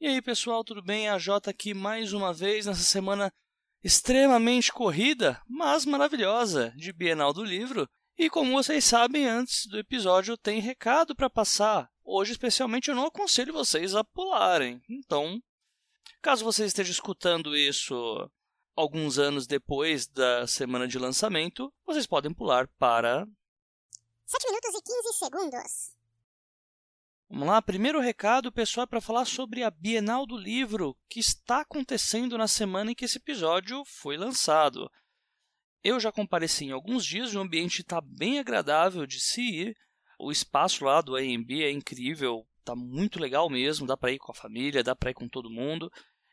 E aí, pessoal, tudo bem? A Jota aqui mais uma vez nessa semana extremamente corrida, mas maravilhosa de Bienal do Livro. E como vocês sabem, antes do episódio tem recado para passar. Hoje, especialmente, eu não aconselho vocês a pularem. Então, caso você esteja escutando isso alguns anos depois da semana de lançamento, vocês podem pular para 7 minutos e 15 segundos. Vamos lá, primeiro recado, pessoal, é para falar sobre a Bienal do Livro, que está acontecendo na semana em que esse episódio foi lançado. Eu já compareci em alguns dias, o ambiente está bem agradável de se ir. O espaço lá do AMB é incrível, está muito legal mesmo, dá para ir com a família, dá para ir com todo mundo.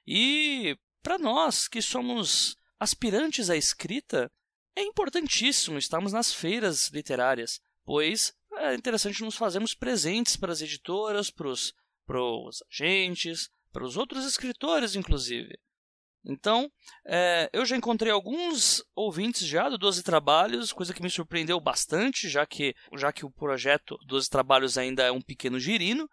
E para nós que somos aspirantes à escrita, é importantíssimo estarmos nas feiras literárias, pois é interessante nos fazermos presentes para as editoras, para os, para os agentes, para os outros escritores, inclusive. Então, é, eu já encontrei alguns ouvintes já do 12 Trabalhos, coisa que me surpreendeu bastante, já que, já que o projeto 12 Trabalhos ainda é um pequeno girino.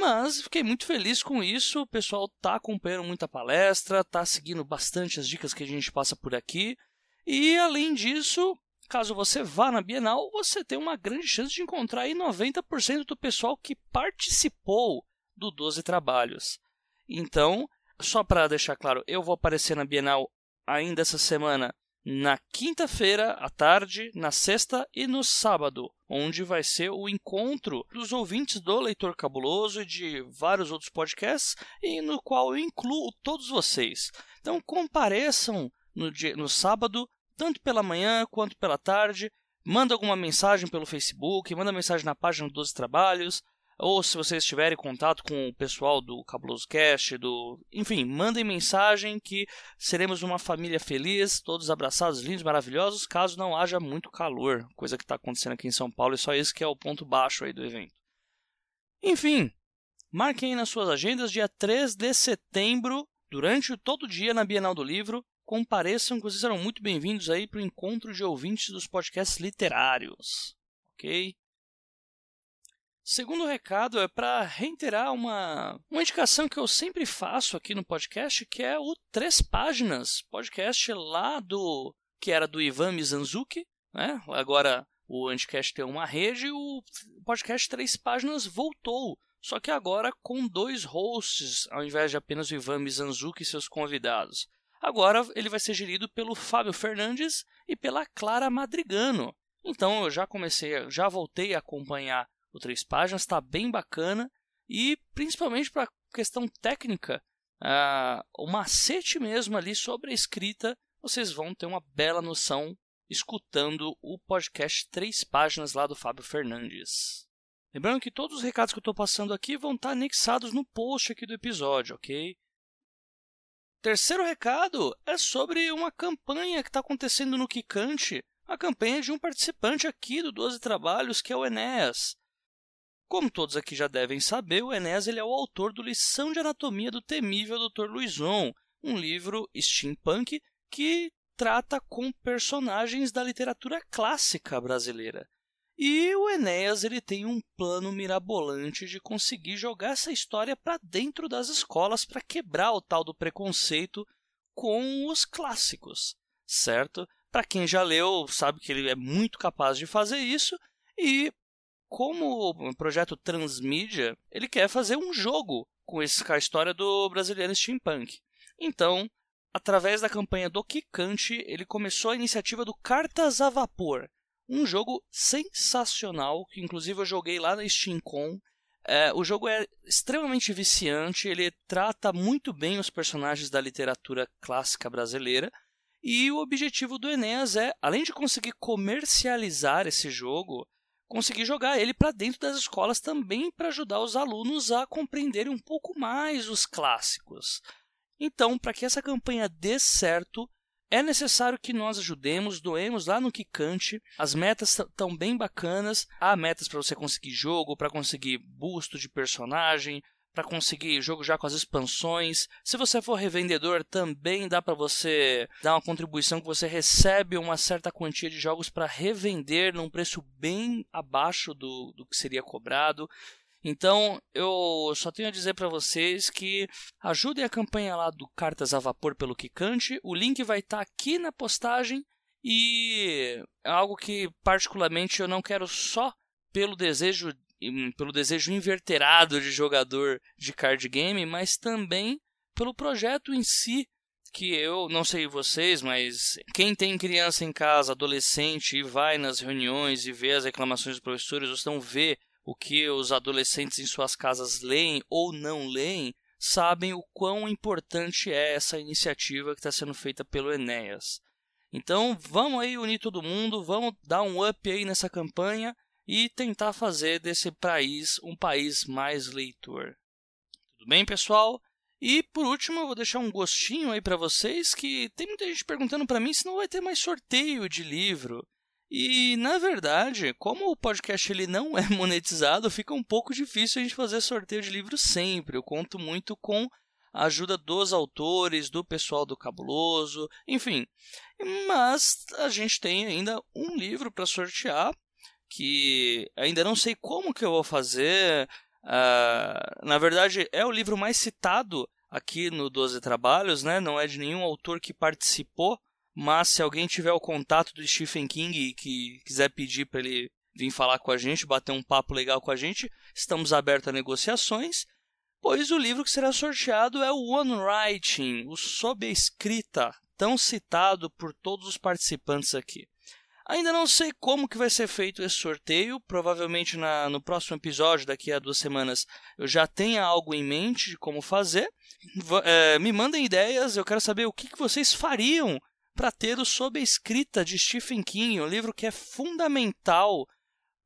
Mas fiquei muito feliz com isso. O pessoal está acompanhando muita palestra, está seguindo bastante as dicas que a gente passa por aqui. E além disso, caso você vá na Bienal, você tem uma grande chance de encontrar aí 90% do pessoal que participou do 12 Trabalhos. Então, só para deixar claro, eu vou aparecer na Bienal ainda essa semana na quinta-feira à tarde, na sexta e no sábado, onde vai ser o encontro dos ouvintes do Leitor Cabuloso e de vários outros podcasts, e no qual eu incluo todos vocês. Então compareçam no, dia, no sábado tanto pela manhã quanto pela tarde. Manda alguma mensagem pelo Facebook, manda mensagem na página dos 12 Trabalhos, ou se vocês tiverem contato com o pessoal do Cabuloso Cast, do... enfim, mandem mensagem que seremos uma família feliz, todos abraçados, lindos, maravilhosos, caso não haja muito calor, coisa que está acontecendo aqui em São Paulo, e só isso que é o ponto baixo aí do evento. Enfim, marquem nas suas agendas dia 3 de setembro, durante todo o dia na Bienal do Livro, compareçam, que vocês serão muito bem-vindos aí para o encontro de ouvintes dos podcasts literários. Ok? Segundo recado é para reiterar uma, uma indicação que eu sempre faço aqui no podcast, que é o Três Páginas, podcast lá do que era do Ivan Mizanzuki, né? Agora o Anticast tem uma rede e o podcast Três Páginas voltou. Só que agora com dois hosts, ao invés de apenas o Ivan Mizanzuki e seus convidados. Agora ele vai ser gerido pelo Fábio Fernandes e pela Clara Madrigano. Então eu já comecei, já voltei a acompanhar o Três Páginas, está bem bacana e principalmente para questão técnica, uh, o macete mesmo ali sobre a escrita, vocês vão ter uma bela noção escutando o podcast Três Páginas lá do Fábio Fernandes. Lembrando que todos os recados que eu estou passando aqui vão estar anexados no post aqui do episódio, ok? Terceiro recado é sobre uma campanha que está acontecendo no Kikante, a campanha de um participante aqui do 12 Trabalhos, que é o Enéas. Como todos aqui já devem saber, o Enéas ele é o autor do Lição de Anatomia do Temível Dr. Luizon, um livro steampunk que trata com personagens da literatura clássica brasileira. E o Enéas ele tem um plano mirabolante de conseguir jogar essa história para dentro das escolas para quebrar o tal do preconceito com os clássicos, certo? Para quem já leu, sabe que ele é muito capaz de fazer isso e como o projeto Transmídia, ele quer fazer um jogo com, esse, a história do brasileiro steampunk. Então, através da campanha do Kikante, ele começou a iniciativa do Cartas a Vapor, um jogo sensacional, que inclusive eu joguei lá na SteamCon. É, o jogo é extremamente viciante, ele trata muito bem os personagens da literatura clássica brasileira. E o objetivo do Enéas é, além de conseguir comercializar esse jogo, conseguir jogar ele para dentro das escolas também para ajudar os alunos a compreenderem um pouco mais os clássicos. Então, para que essa campanha dê certo, é necessário que nós ajudemos, doemos lá no Kikante. As metas estão bem bacanas. Há metas para você conseguir jogo, para conseguir busto de personagem, para conseguir jogo já com as expansões. Se você for revendedor, também dá para você dar uma contribuição que você recebe uma certa quantia de jogos para revender num preço bem abaixo do, do que seria cobrado. Então, eu só tenho a dizer para vocês que ajudem a campanha lá do Cartas a Vapor pelo Kikante. O link vai estar tá aqui na postagem e é algo que particularmente eu não quero só pelo desejo pelo desejo inverterado de jogador de card game, mas também pelo projeto em si, que eu não sei vocês, mas quem tem criança em casa, adolescente, e vai nas reuniões e vê as reclamações dos professores, ou então vê o que os adolescentes em suas casas leem ou não leem, sabem o quão importante é essa iniciativa que está sendo feita pelo Enéas. Então vamos aí unir todo mundo, vamos dar um up aí nessa campanha e tentar fazer desse país um país mais leitor. Tudo bem, pessoal? E por último, eu vou deixar um gostinho aí para vocês que tem muita gente perguntando para mim se não vai ter mais sorteio de livro. E na verdade, como o podcast ele não é monetizado, fica um pouco difícil a gente fazer sorteio de livros sempre. Eu conto muito com a ajuda dos autores, do pessoal do Cabuloso, enfim. Mas a gente tem ainda um livro para sortear que ainda não sei como que eu vou fazer. Uh, na verdade, é o livro mais citado aqui no 12 Trabalhos, né? Não é de nenhum autor que participou mas se alguém tiver o contato do Stephen King e que quiser pedir para ele vir falar com a gente, bater um papo legal com a gente, estamos abertos a negociações. Pois o livro que será sorteado é o One Writing, o Sob a Escrita, tão citado por todos os participantes aqui. Ainda não sei como que vai ser feito esse sorteio, provavelmente na, no próximo episódio, daqui a duas semanas, eu já tenha algo em mente de como fazer. É, me mandem ideias, eu quero saber o que, que vocês fariam para ter o Sob a Escrita de Stephen King, um livro que é fundamental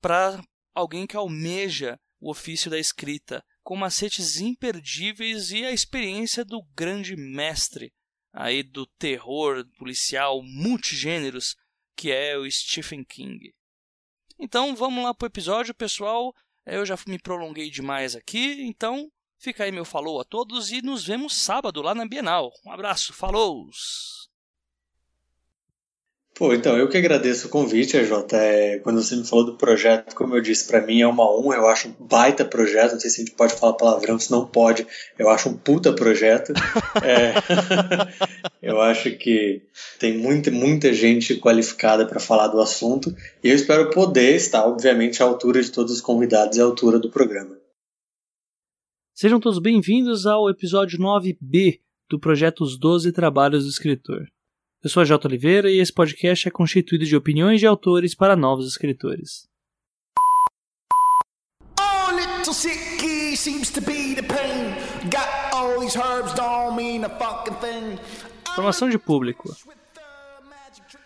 para alguém que almeja o ofício da escrita, com macetes imperdíveis e a experiência do grande mestre aí do terror policial multigêneros que é o Stephen King. Então vamos lá pro episódio, pessoal. Eu já me prolonguei demais aqui, então fica aí meu falou a todos e nos vemos sábado lá na Bienal. Um abraço, falou! Pô, então, eu que agradeço o convite, Jota. É, quando você me falou do projeto, como eu disse, para mim é uma honra, eu acho um baita projeto, não sei se a gente pode falar palavrão, se não pode, eu acho um puta projeto. é, eu acho que tem muita, muita gente qualificada para falar do assunto, e eu espero poder estar, obviamente, à altura de todos os convidados e à altura do programa. Sejam todos bem-vindos ao episódio 9B do projeto Os Doze Trabalhos do Escritor. Eu sou a J. Oliveira e esse podcast é constituído de opiniões de autores para novos escritores. Formação de público.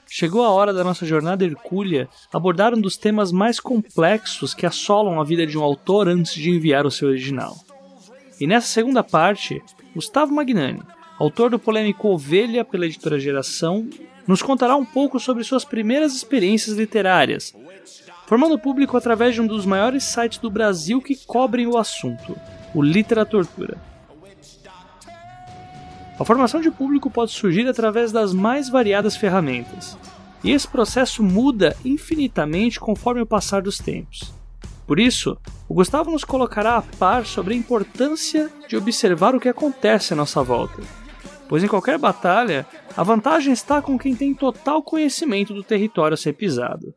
Chegou a hora da nossa jornada hercúlea abordar um dos temas mais complexos que assolam a vida de um autor antes de enviar o seu original. E nessa segunda parte, Gustavo Magnani, autor do polêmico Ovelha pela editora Geração, nos contará um pouco sobre suas primeiras experiências literárias, formando público através de um dos maiores sites do Brasil que cobrem o assunto, o Literaturtura. A formação de público pode surgir através das mais variadas ferramentas, e esse processo muda infinitamente conforme o passar dos tempos. Por isso, o Gustavo nos colocará a par sobre a importância de observar o que acontece à nossa volta pois em qualquer batalha, a vantagem está com quem tem total conhecimento do território a ser pisado.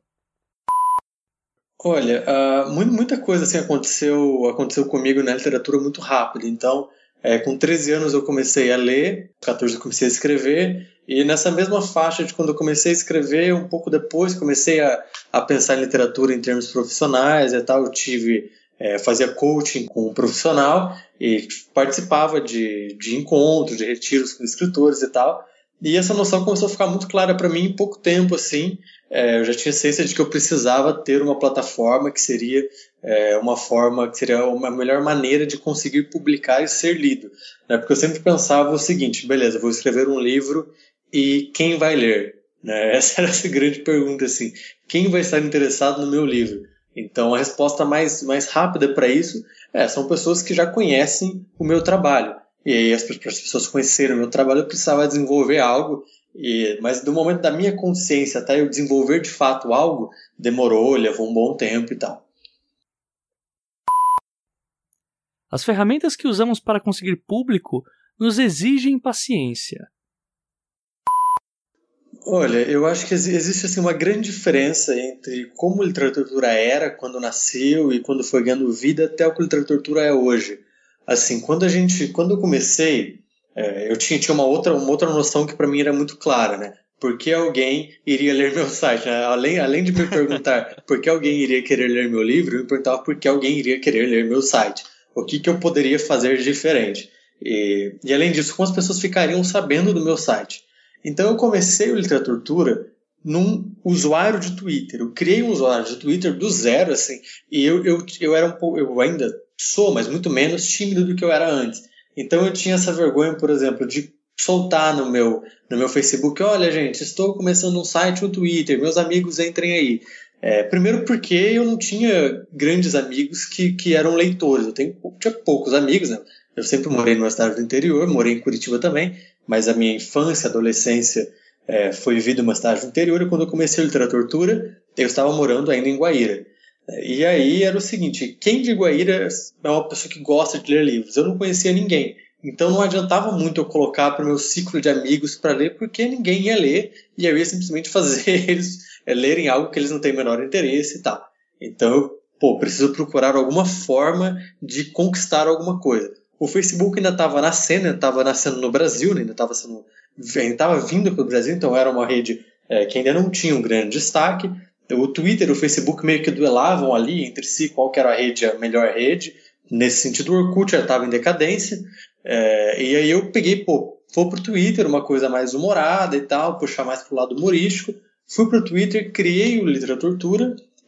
Olha, uh, muita coisa assim aconteceu, aconteceu comigo na literatura muito rápido. Então, é, com 13 anos eu comecei a ler, 14 eu comecei a escrever, e nessa mesma faixa de quando eu comecei a escrever, um pouco depois comecei a, a pensar em literatura em termos profissionais e tal. Eu tive é, fazia coaching com um profissional e participava de, de encontros, de retiros com escritores e tal. E essa noção começou a ficar muito clara para mim em pouco tempo, assim. É, eu já tinha ciência de que eu precisava ter uma plataforma que seria é, uma forma, que seria uma melhor maneira de conseguir publicar e ser lido. Né? Porque eu sempre pensava o seguinte, beleza, vou escrever um livro e quem vai ler? Né? Essa era a grande pergunta, assim. Quem vai estar interessado no meu livro? Então, a resposta mais, mais rápida para isso é, são pessoas que já conhecem o meu trabalho. E aí, as, para as pessoas conhecerem o meu trabalho, eu precisava desenvolver algo. E, mas do momento da minha consciência até eu desenvolver de fato algo, demorou, levou um bom tempo e tal. As ferramentas que usamos para conseguir público nos exigem paciência. Olha, eu acho que existe assim, uma grande diferença entre como a literatura era quando nasceu e quando foi ganhando vida até o que a literatura é hoje. Assim, quando a gente, quando eu comecei, é, eu tinha, tinha uma outra, uma outra noção que para mim era muito clara, né? Por que alguém iria ler meu site? Né? Além, além de me perguntar por que alguém iria querer ler meu livro, eu me perguntava por que alguém iria querer ler meu site. O que, que eu poderia fazer diferente? E, e além disso, como as pessoas ficariam sabendo do meu site? Então eu comecei o Literatura num usuário de Twitter. Eu criei um usuário de Twitter do zero, assim, e eu, eu, eu era um pouco, eu ainda sou, mas muito menos tímido do que eu era antes. Então eu tinha essa vergonha, por exemplo, de soltar no meu, no meu Facebook, olha gente, estou começando um site, um Twitter, meus amigos entrem aí. É, primeiro porque eu não tinha grandes amigos que, que eram leitores, eu tenho, tinha poucos amigos, né? Eu sempre morei numa cidade do interior, morei em Curitiba também, mas a minha infância, adolescência é, foi vivida numa cidade do interior e quando eu comecei a literatura, eu estava morando ainda em Guaíra. E aí era o seguinte, quem de Guaíra é uma pessoa que gosta de ler livros? Eu não conhecia ninguém. Então não adiantava muito eu colocar para o meu ciclo de amigos para ler, porque ninguém ia ler e eu ia simplesmente fazer eles é, lerem algo que eles não têm o menor interesse e tal. Então eu, pô, preciso procurar alguma forma de conquistar alguma coisa. O Facebook ainda estava nascendo, estava nascendo no Brasil, né? ainda estava sendo, ainda estava vindo para o Brasil, então era uma rede é, que ainda não tinha um grande destaque. O Twitter e o Facebook meio que duelavam ali entre si qual era a rede, a melhor rede. Nesse sentido, o Orkut já estava em decadência. É, e aí eu peguei, pô, vou pro Twitter, uma coisa mais humorada e tal, puxar mais pro lado humorístico. Fui pro Twitter, criei o Literatura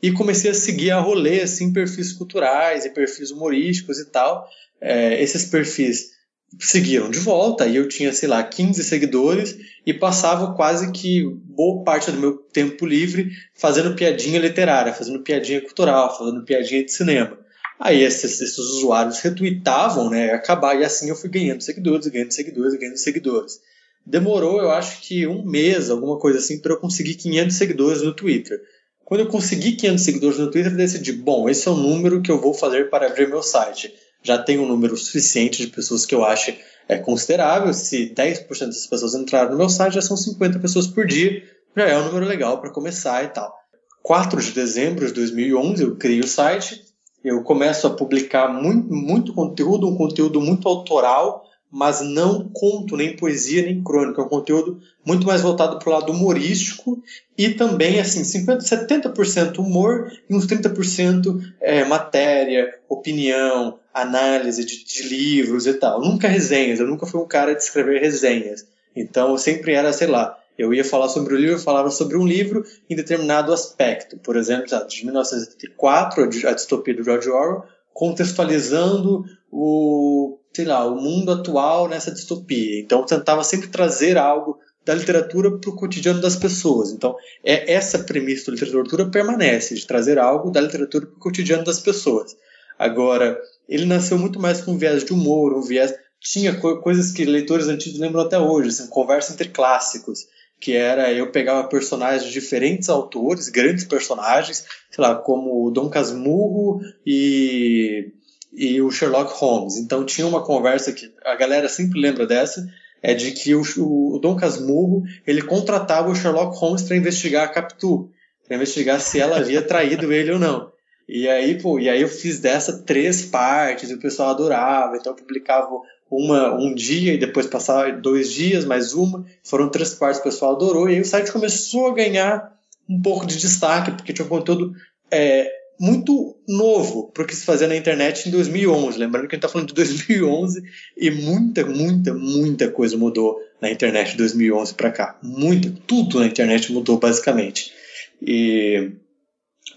e comecei a seguir a rolê, assim, perfis culturais e perfis humorísticos e tal é, esses perfis seguiram de volta e eu tinha, sei lá, 15 seguidores e passava quase que boa parte do meu tempo livre fazendo piadinha literária, fazendo piadinha cultural, fazendo piadinha de cinema. Aí esses, esses usuários retweetavam, né, acabar, e assim eu fui ganhando seguidores, ganhando seguidores, ganhando seguidores. Demorou, eu acho que um mês, alguma coisa assim, para eu conseguir 500 seguidores no Twitter. Quando eu consegui 500 seguidores no Twitter, eu decidi, bom, esse é o número que eu vou fazer para abrir meu site já tem um número suficiente de pessoas que eu acho é considerável. Se 10% dessas pessoas entraram no meu site, já são 50 pessoas por dia, já é um número legal para começar e tal. 4 de dezembro de 2011 eu criei o site, eu começo a publicar muito, muito conteúdo, um conteúdo muito autoral, mas não conto, nem poesia, nem crônica. É um conteúdo muito mais voltado para o lado humorístico e também, assim, 50, 70% humor e uns 30% é, matéria, opinião, análise de, de, livros e tal. Nunca resenhas, eu nunca fui um cara de escrever resenhas. Então, eu sempre era, sei lá, eu ia falar sobre o livro, eu falava sobre um livro em determinado aspecto. Por exemplo, de 1984, a distopia do George Orwell, contextualizando o sei lá, o mundo atual nessa distopia. Então tentava sempre trazer algo da literatura para o cotidiano das pessoas. Então é essa premissa da literatura permanece, de trazer algo da literatura para o cotidiano das pessoas. Agora, ele nasceu muito mais com um viés de humor, um viés tinha co coisas que leitores antigos lembram até hoje, assim, conversa entre clássicos, que era eu pegava personagens de diferentes autores, grandes personagens, sei lá, como Dom Casmurro e e o Sherlock Holmes. Então tinha uma conversa que a galera sempre lembra dessa, é de que o, o Dom Casmurro ele contratava o Sherlock Holmes para investigar a Capitu, para investigar se ela havia traído ele ou não. E aí, pô, e aí eu fiz dessa três partes, e o pessoal adorava, então eu publicava uma um dia e depois passava dois dias, mais uma, foram três partes, o pessoal adorou, e aí o site começou a ganhar um pouco de destaque, porque tinha um conteúdo é, muito novo para o que se fazia na internet em 2011. Lembrando que a gente está falando de 2011 e muita, muita, muita coisa mudou na internet de 2011 para cá. Muita, tudo na internet mudou basicamente. E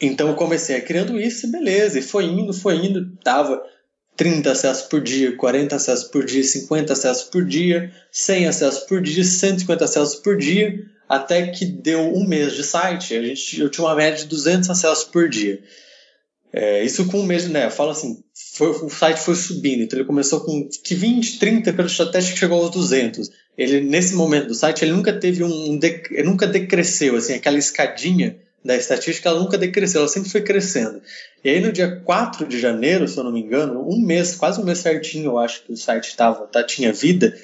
então eu comecei criando isso, beleza, e foi indo, foi indo, dava 30 acessos por dia, 40 acessos por dia, 50 acessos por dia, 100 acessos por dia, 150 acessos por dia, até que deu um mês de site, a gente, eu tinha uma média de 200 acessos por dia. É, isso com um mês, né? Eu falo assim, foi, o site foi subindo, então ele começou com 20, 30, até que chegou aos 200. Ele, nesse momento do site, ele nunca teve um, ele nunca decresceu, assim, aquela escadinha da estatística, ela nunca decresceu, ela sempre foi crescendo. E aí no dia 4 de janeiro, se eu não me engano, um mês, quase um mês certinho, eu acho que o site tava, tá, tinha vida,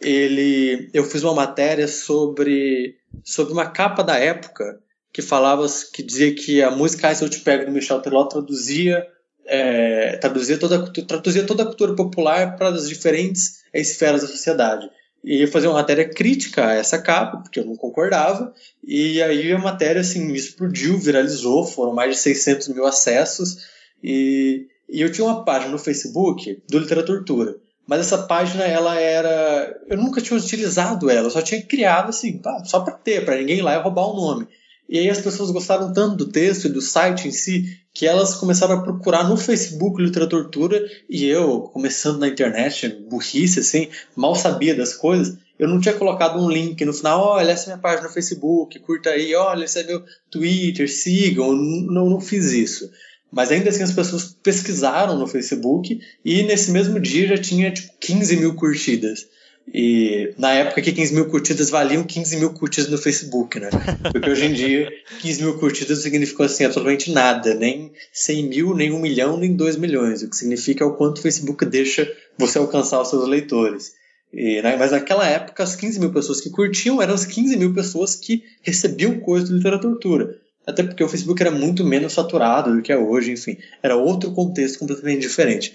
ele, eu fiz uma matéria sobre, sobre uma capa da época que falava, que dizia que a música Ai Se Eu Te Pego do Michel Teló traduzia, é, traduzia, toda, traduzia toda a cultura popular para as diferentes esferas da sociedade e fazer uma matéria crítica a essa capa, porque eu não concordava, e aí a matéria assim, explodiu, viralizou, foram mais de 600 mil acessos, e, e eu tinha uma página no Facebook do Literatura, mas essa página ela era, eu nunca tinha utilizado ela, eu só tinha criado assim, só para ter, para ninguém ir lá e roubar o nome. E aí as pessoas gostaram tanto do texto e do site em si que elas começaram a procurar no Facebook Literatura e eu, começando na internet, burrice assim, mal sabia das coisas, eu não tinha colocado um link no final, olha, essa é minha página no Facebook, curta aí, olha, esse é meu Twitter, sigam, não, não fiz isso. Mas ainda assim as pessoas pesquisaram no Facebook e nesse mesmo dia já tinha tipo 15 mil curtidas. E na época que 15 mil curtidas valiam 15 mil curtidas no Facebook, né? Porque hoje em dia 15 mil curtidas significam assim absolutamente nada, nem 100 mil, nem 1 milhão, nem 2 milhões. O que significa é o quanto o Facebook deixa você alcançar os seus leitores. E, né, mas naquela época, as 15 mil pessoas que curtiam eram as 15 mil pessoas que recebiam coisa de literatura. Até porque o Facebook era muito menos saturado do que é hoje, enfim. Era outro contexto completamente diferente.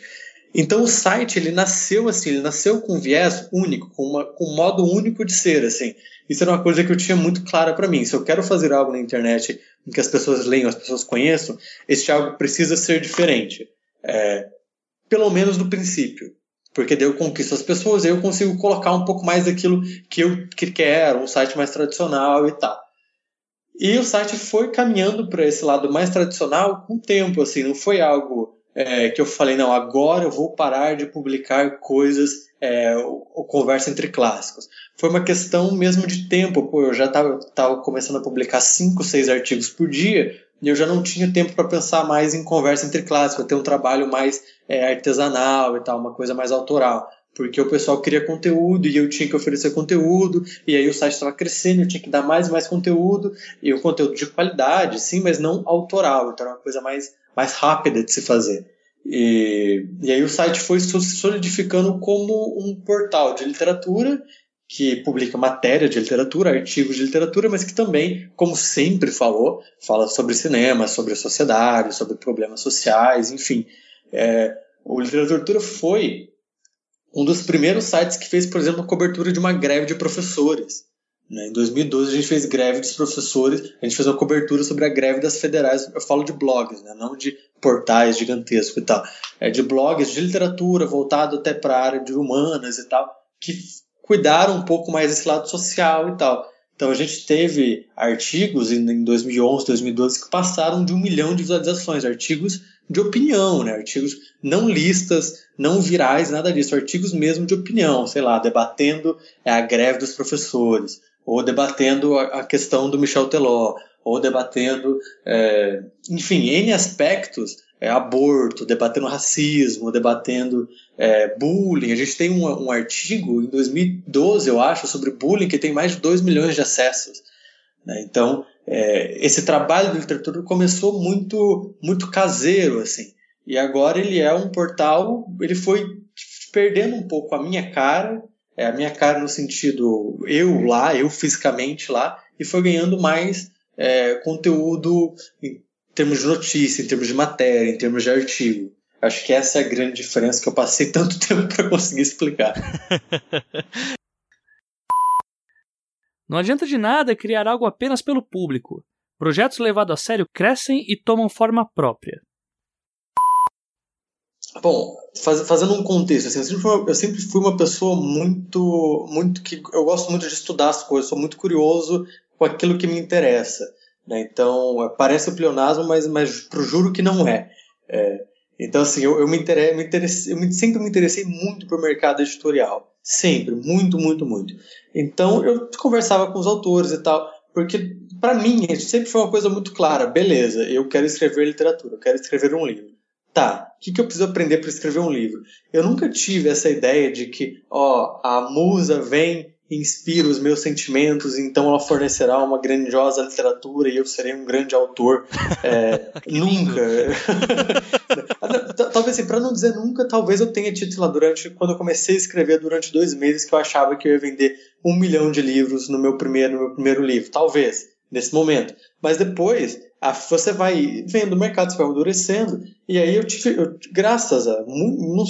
Então o site ele nasceu assim, ele nasceu com um viés único, com, uma, com um modo único de ser assim. Isso era uma coisa que eu tinha muito clara para mim. Se eu quero fazer algo na internet em que as pessoas leiam, as pessoas conheçam, esse algo precisa ser diferente. É, pelo menos no princípio. Porque daí eu conquisto as pessoas e eu consigo colocar um pouco mais daquilo que eu que quero, um site mais tradicional e tal. E o site foi caminhando para esse lado mais tradicional com o tempo, assim, não foi algo é, que eu falei, não, agora eu vou parar de publicar coisas, é, ou, conversa entre clássicos. Foi uma questão mesmo de tempo, pô, eu já estava começando a publicar cinco, seis artigos por dia, e eu já não tinha tempo para pensar mais em conversa entre clássicos, ter um trabalho mais é, artesanal e tal, uma coisa mais autoral. Porque o pessoal queria conteúdo e eu tinha que oferecer conteúdo, e aí o site estava crescendo, eu tinha que dar mais e mais conteúdo, e o conteúdo de qualidade, sim, mas não autoral, então era uma coisa mais mais rápida de se fazer. E, e aí o site foi se solidificando como um portal de literatura que publica matéria de literatura, artigos de literatura, mas que também, como sempre falou, fala sobre cinema, sobre a sociedade, sobre problemas sociais, enfim. É, o Literatura foi um dos primeiros sites que fez, por exemplo, a cobertura de uma greve de professores. Né? Em 2012 a gente fez greve dos professores, a gente fez uma cobertura sobre a greve das federais, eu falo de blogs, né? não de portais gigantescos e tal, é de blogs de literatura voltado até para a área de humanas e tal, que cuidaram um pouco mais desse lado social e tal. Então a gente teve artigos em 2011, 2012 que passaram de um milhão de visualizações, artigos de opinião, né? artigos não listas, não virais, nada disso, artigos mesmo de opinião, sei lá, debatendo é, a greve dos professores, ou debatendo a, questão do Michel Teló, ou debatendo, é, enfim, N aspectos, é, aborto, debatendo racismo, debatendo é, bullying. A gente tem um, um, artigo em 2012, eu acho, sobre bullying que tem mais de 2 milhões de acessos. Né? Então, é, esse trabalho de literatura começou muito, muito caseiro, assim. E agora ele é um portal, ele foi perdendo um pouco a minha cara, é, a minha cara no sentido eu lá, eu fisicamente lá, e foi ganhando mais é, conteúdo em termos de notícia, em termos de matéria, em termos de artigo. Acho que essa é a grande diferença que eu passei tanto tempo para conseguir explicar. Não adianta de nada criar algo apenas pelo público. Projetos levados a sério crescem e tomam forma própria. Bom, faz, fazendo um contexto, assim, eu, sempre fui, eu sempre fui uma pessoa muito, muito que eu gosto muito de estudar as coisas, sou muito curioso com aquilo que me interessa. Né? Então, parece o pleonasmo, mas, mas pro juro que não é. é então, assim, eu, eu, me, interesse, me interessei, eu me, sempre me interessei muito por mercado editorial. Sempre, muito, muito, muito. Então, eu conversava com os autores e tal, porque, para mim, sempre foi uma coisa muito clara. Beleza, eu quero escrever literatura, eu quero escrever um livro tá, o que, que eu preciso aprender para escrever um livro? Eu nunca tive essa ideia de que, ó, a musa vem inspira os meus sentimentos, então ela fornecerá uma grandiosa literatura e eu serei um grande autor. É, nunca. talvez assim, para não dizer nunca, talvez eu tenha tido lá durante quando eu comecei a escrever durante dois meses que eu achava que eu ia vender um milhão de livros no meu primeiro, no meu primeiro livro, talvez nesse momento. Mas depois você vai vendo o mercado, se vai amadurecendo, e aí eu tive, eu, graças a mu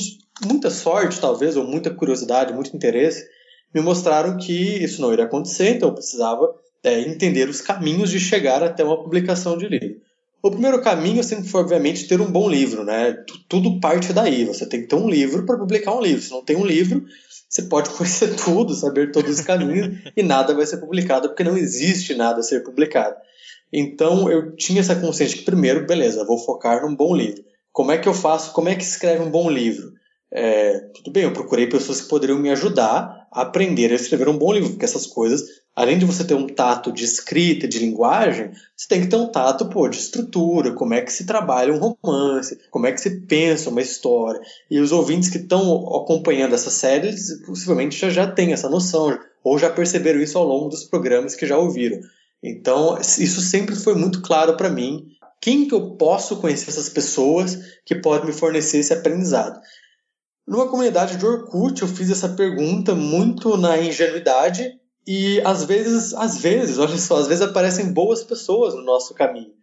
muita sorte, talvez, ou muita curiosidade, muito interesse, me mostraram que isso não iria acontecer, então eu precisava é, entender os caminhos de chegar até uma publicação de livro. O primeiro caminho sempre foi, obviamente, ter um bom livro, né? Tudo parte daí. Você tem que ter um livro para publicar um livro. Se não tem um livro, você pode conhecer tudo, saber todos os caminhos e nada vai ser publicado porque não existe nada a ser publicado. Então eu tinha essa consciência que primeiro, beleza, vou focar num bom livro. Como é que eu faço? Como é que escreve um bom livro? É, tudo bem, eu procurei pessoas que poderiam me ajudar a aprender a escrever um bom livro, porque essas coisas, além de você ter um tato de escrita, de linguagem, você tem que ter um tato pô, de estrutura, como é que se trabalha um romance, como é que se pensa uma história. E os ouvintes que estão acompanhando essa série, possivelmente já, já têm essa noção, ou já perceberam isso ao longo dos programas que já ouviram. Então, isso sempre foi muito claro para mim. Quem que eu posso conhecer essas pessoas que podem me fornecer esse aprendizado? Numa comunidade de Orkut, eu fiz essa pergunta muito na ingenuidade e às vezes, às vezes, olha só, às vezes aparecem boas pessoas no nosso caminho.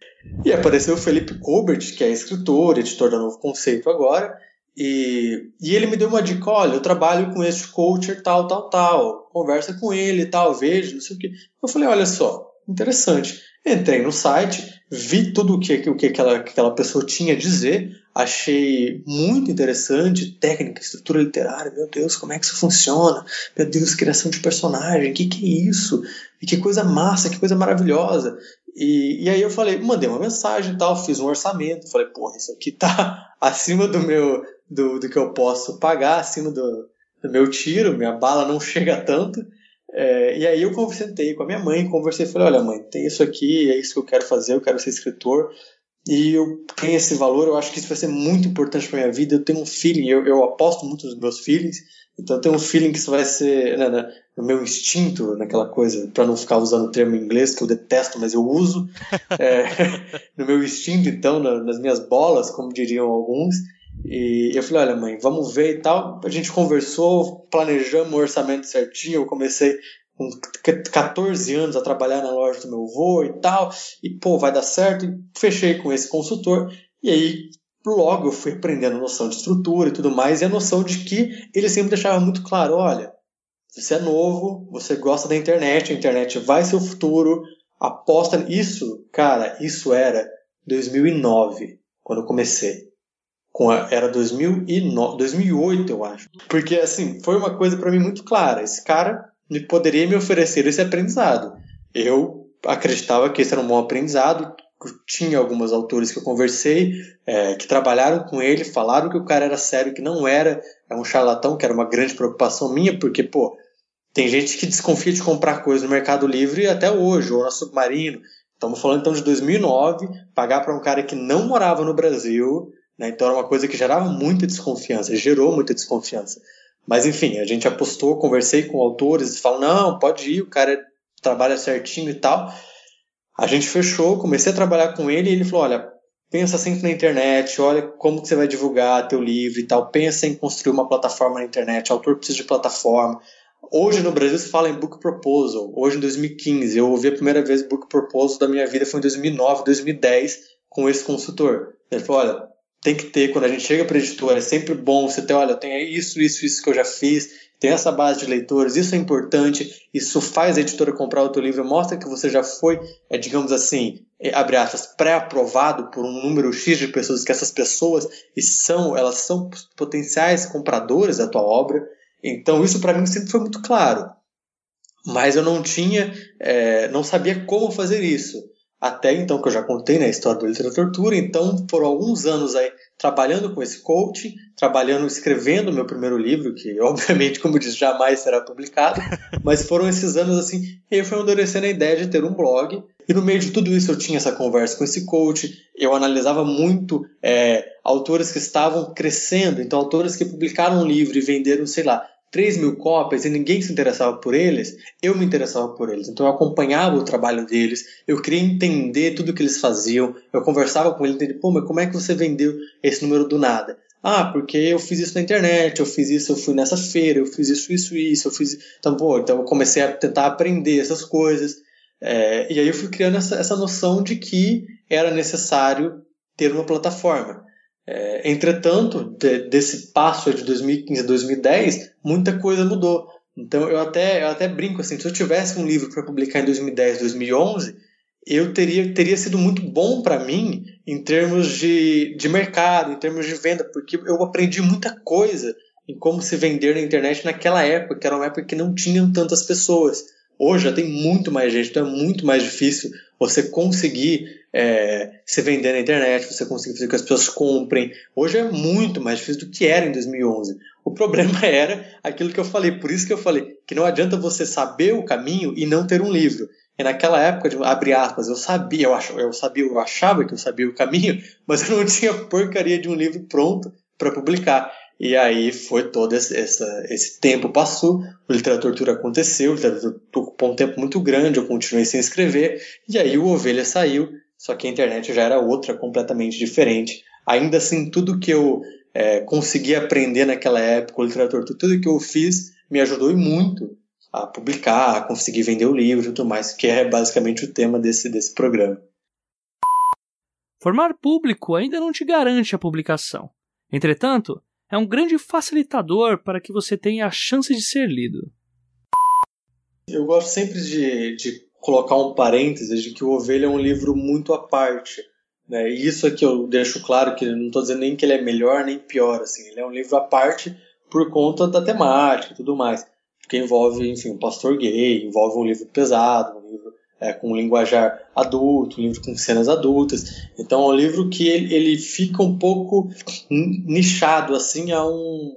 E apareceu o Felipe Colbert, que é escritor, editor da Novo Conceito agora, e, e ele me deu uma dica, olha, eu trabalho com este coach tal, tal, tal, conversa com ele tal, vejo, não sei o que. Eu falei, olha só, interessante. Entrei no site, vi tudo o que, o que aquela, aquela pessoa tinha a dizer, achei muito interessante, técnica, estrutura literária, meu Deus, como é que isso funciona? Meu Deus, criação de personagem, que que é isso? E que coisa massa, que coisa maravilhosa. E, e aí eu falei, mandei uma mensagem e tal, fiz um orçamento, falei, porra, isso aqui tá acima do meu, do, do que eu posso pagar, acima do, do meu tiro, minha bala não chega tanto. É, e aí eu conversei com a minha mãe, conversei, falei, olha mãe, tem isso aqui, é isso que eu quero fazer, eu quero ser escritor, e eu tenho esse valor, eu acho que isso vai ser muito importante para minha vida, eu tenho um feeling, eu, eu aposto muito nos meus feelings, então eu tenho um feeling que isso vai ser né, né, no meu instinto, naquela coisa, para não ficar usando o termo em inglês, que eu detesto, mas eu uso, é, no meu instinto, então, nas minhas bolas, como diriam alguns, e eu falei, olha mãe, vamos ver e tal. A gente conversou, planejamos o orçamento certinho. Eu comecei com 14 anos a trabalhar na loja do meu avô e tal. E pô, vai dar certo. E fechei com esse consultor. E aí logo eu fui aprendendo a noção de estrutura e tudo mais. E a noção de que ele sempre deixava muito claro, olha, você é novo, você gosta da internet, a internet vai ser o futuro. Aposta nisso, cara, isso era 2009, quando eu comecei com a, era 2009, 2008, eu acho. Porque, assim, foi uma coisa para mim muito clara. Esse cara me poderia me oferecer esse aprendizado. Eu acreditava que esse era um bom aprendizado. Tinha alguns autores que eu conversei, é, que trabalharam com ele, falaram que o cara era sério, que não era, é um charlatão, que era uma grande preocupação minha, porque, pô, tem gente que desconfia de comprar coisas no Mercado Livre até hoje, ou na Submarino. Estamos falando então de 2009, pagar para um cara que não morava no Brasil, né? Então era uma coisa que gerava muita desconfiança, gerou muita desconfiança. Mas enfim, a gente apostou, conversei com autores, falam, não, pode ir, o cara trabalha certinho e tal. A gente fechou, comecei a trabalhar com ele e ele falou, olha, pensa sempre na internet, olha como que você vai divulgar teu livro e tal, pensa em construir uma plataforma na internet, o autor precisa de plataforma. Hoje no Brasil se fala em book proposal, hoje em 2015, eu ouvi a primeira vez book proposal da minha vida foi em 2009, 2010, com esse consultor. Ele falou, olha, tem que ter, quando a gente chega para editora, é sempre bom você ter, olha, tem isso, isso, isso que eu já fiz, tem essa base de leitores, isso é importante, isso faz a editora comprar o teu livro, mostra que você já foi, é, digamos assim, é, abre aspas, pré-aprovado por um número X de pessoas, que essas pessoas são, elas são potenciais compradores da tua obra, então isso para mim sempre foi muito claro. Mas eu não tinha, é, não sabia como fazer isso até então, que eu já contei na né, história do literatura, então foram alguns anos aí trabalhando com esse coach, trabalhando, escrevendo meu primeiro livro, que obviamente, como eu disse, jamais será publicado, mas foram esses anos assim, e eu fui amadurecendo a ideia de ter um blog, e no meio de tudo isso eu tinha essa conversa com esse coach, eu analisava muito é, autores que estavam crescendo, então autores que publicaram um livro e venderam, sei lá, 3 mil cópias e ninguém se interessava por eles, eu me interessava por eles. Então eu acompanhava o trabalho deles, eu queria entender tudo que eles faziam, eu conversava com eles, entendi, pô, mas como é que você vendeu esse número do nada? Ah, porque eu fiz isso na internet, eu fiz isso, eu fui nessa feira, eu fiz isso, isso, isso, eu fiz. Então, pô, então eu comecei a tentar aprender essas coisas. É, e aí eu fui criando essa, essa noção de que era necessário ter uma plataforma. É, entretanto, de, desse passo de 2015 a 2010, muita coisa mudou. Então eu até, eu até brinco assim, se eu tivesse um livro para publicar em 2010, 2011, eu teria, teria sido muito bom para mim em termos de, de mercado, em termos de venda, porque eu aprendi muita coisa em como se vender na internet naquela época, que era uma época que não tinham tantas pessoas. Hoje já tem muito mais gente, então é muito mais difícil você conseguir é, se vender na internet, você conseguir fazer com que as pessoas comprem. Hoje é muito mais difícil do que era em 2011. O problema era aquilo que eu falei, por isso que eu falei que não adianta você saber o caminho e não ter um livro. E naquela época, de, abre aspas, eu sabia, eu, ach, eu sabia, eu achava que eu sabia o caminho, mas eu não tinha porcaria de um livro pronto para publicar. E aí foi todo esse, essa, esse tempo passou, o literatura aconteceu, o literatura ocupou um tempo muito grande, eu continuei sem escrever, e aí o Ovelha saiu, só que a internet já era outra, completamente diferente. Ainda assim, tudo que eu é, consegui aprender naquela época, o literatura, tudo que eu fiz me ajudou muito a publicar, a conseguir vender o livro e tudo mais, que é basicamente o tema desse, desse programa. Formar público ainda não te garante a publicação. Entretanto, é um grande facilitador para que você tenha a chance de ser lido. Eu gosto sempre de, de colocar um parênteses de que o Ovelha é um livro muito à parte. Né? E isso aqui eu deixo claro que não estou dizendo nem que ele é melhor nem pior. Assim. Ele é um livro à parte por conta da temática e tudo mais. Porque envolve, enfim, um pastor gay, envolve um livro pesado, é, com linguajar adulto, um livro com cenas adultas. Então é um livro que ele, ele fica um pouco nichado assim a um,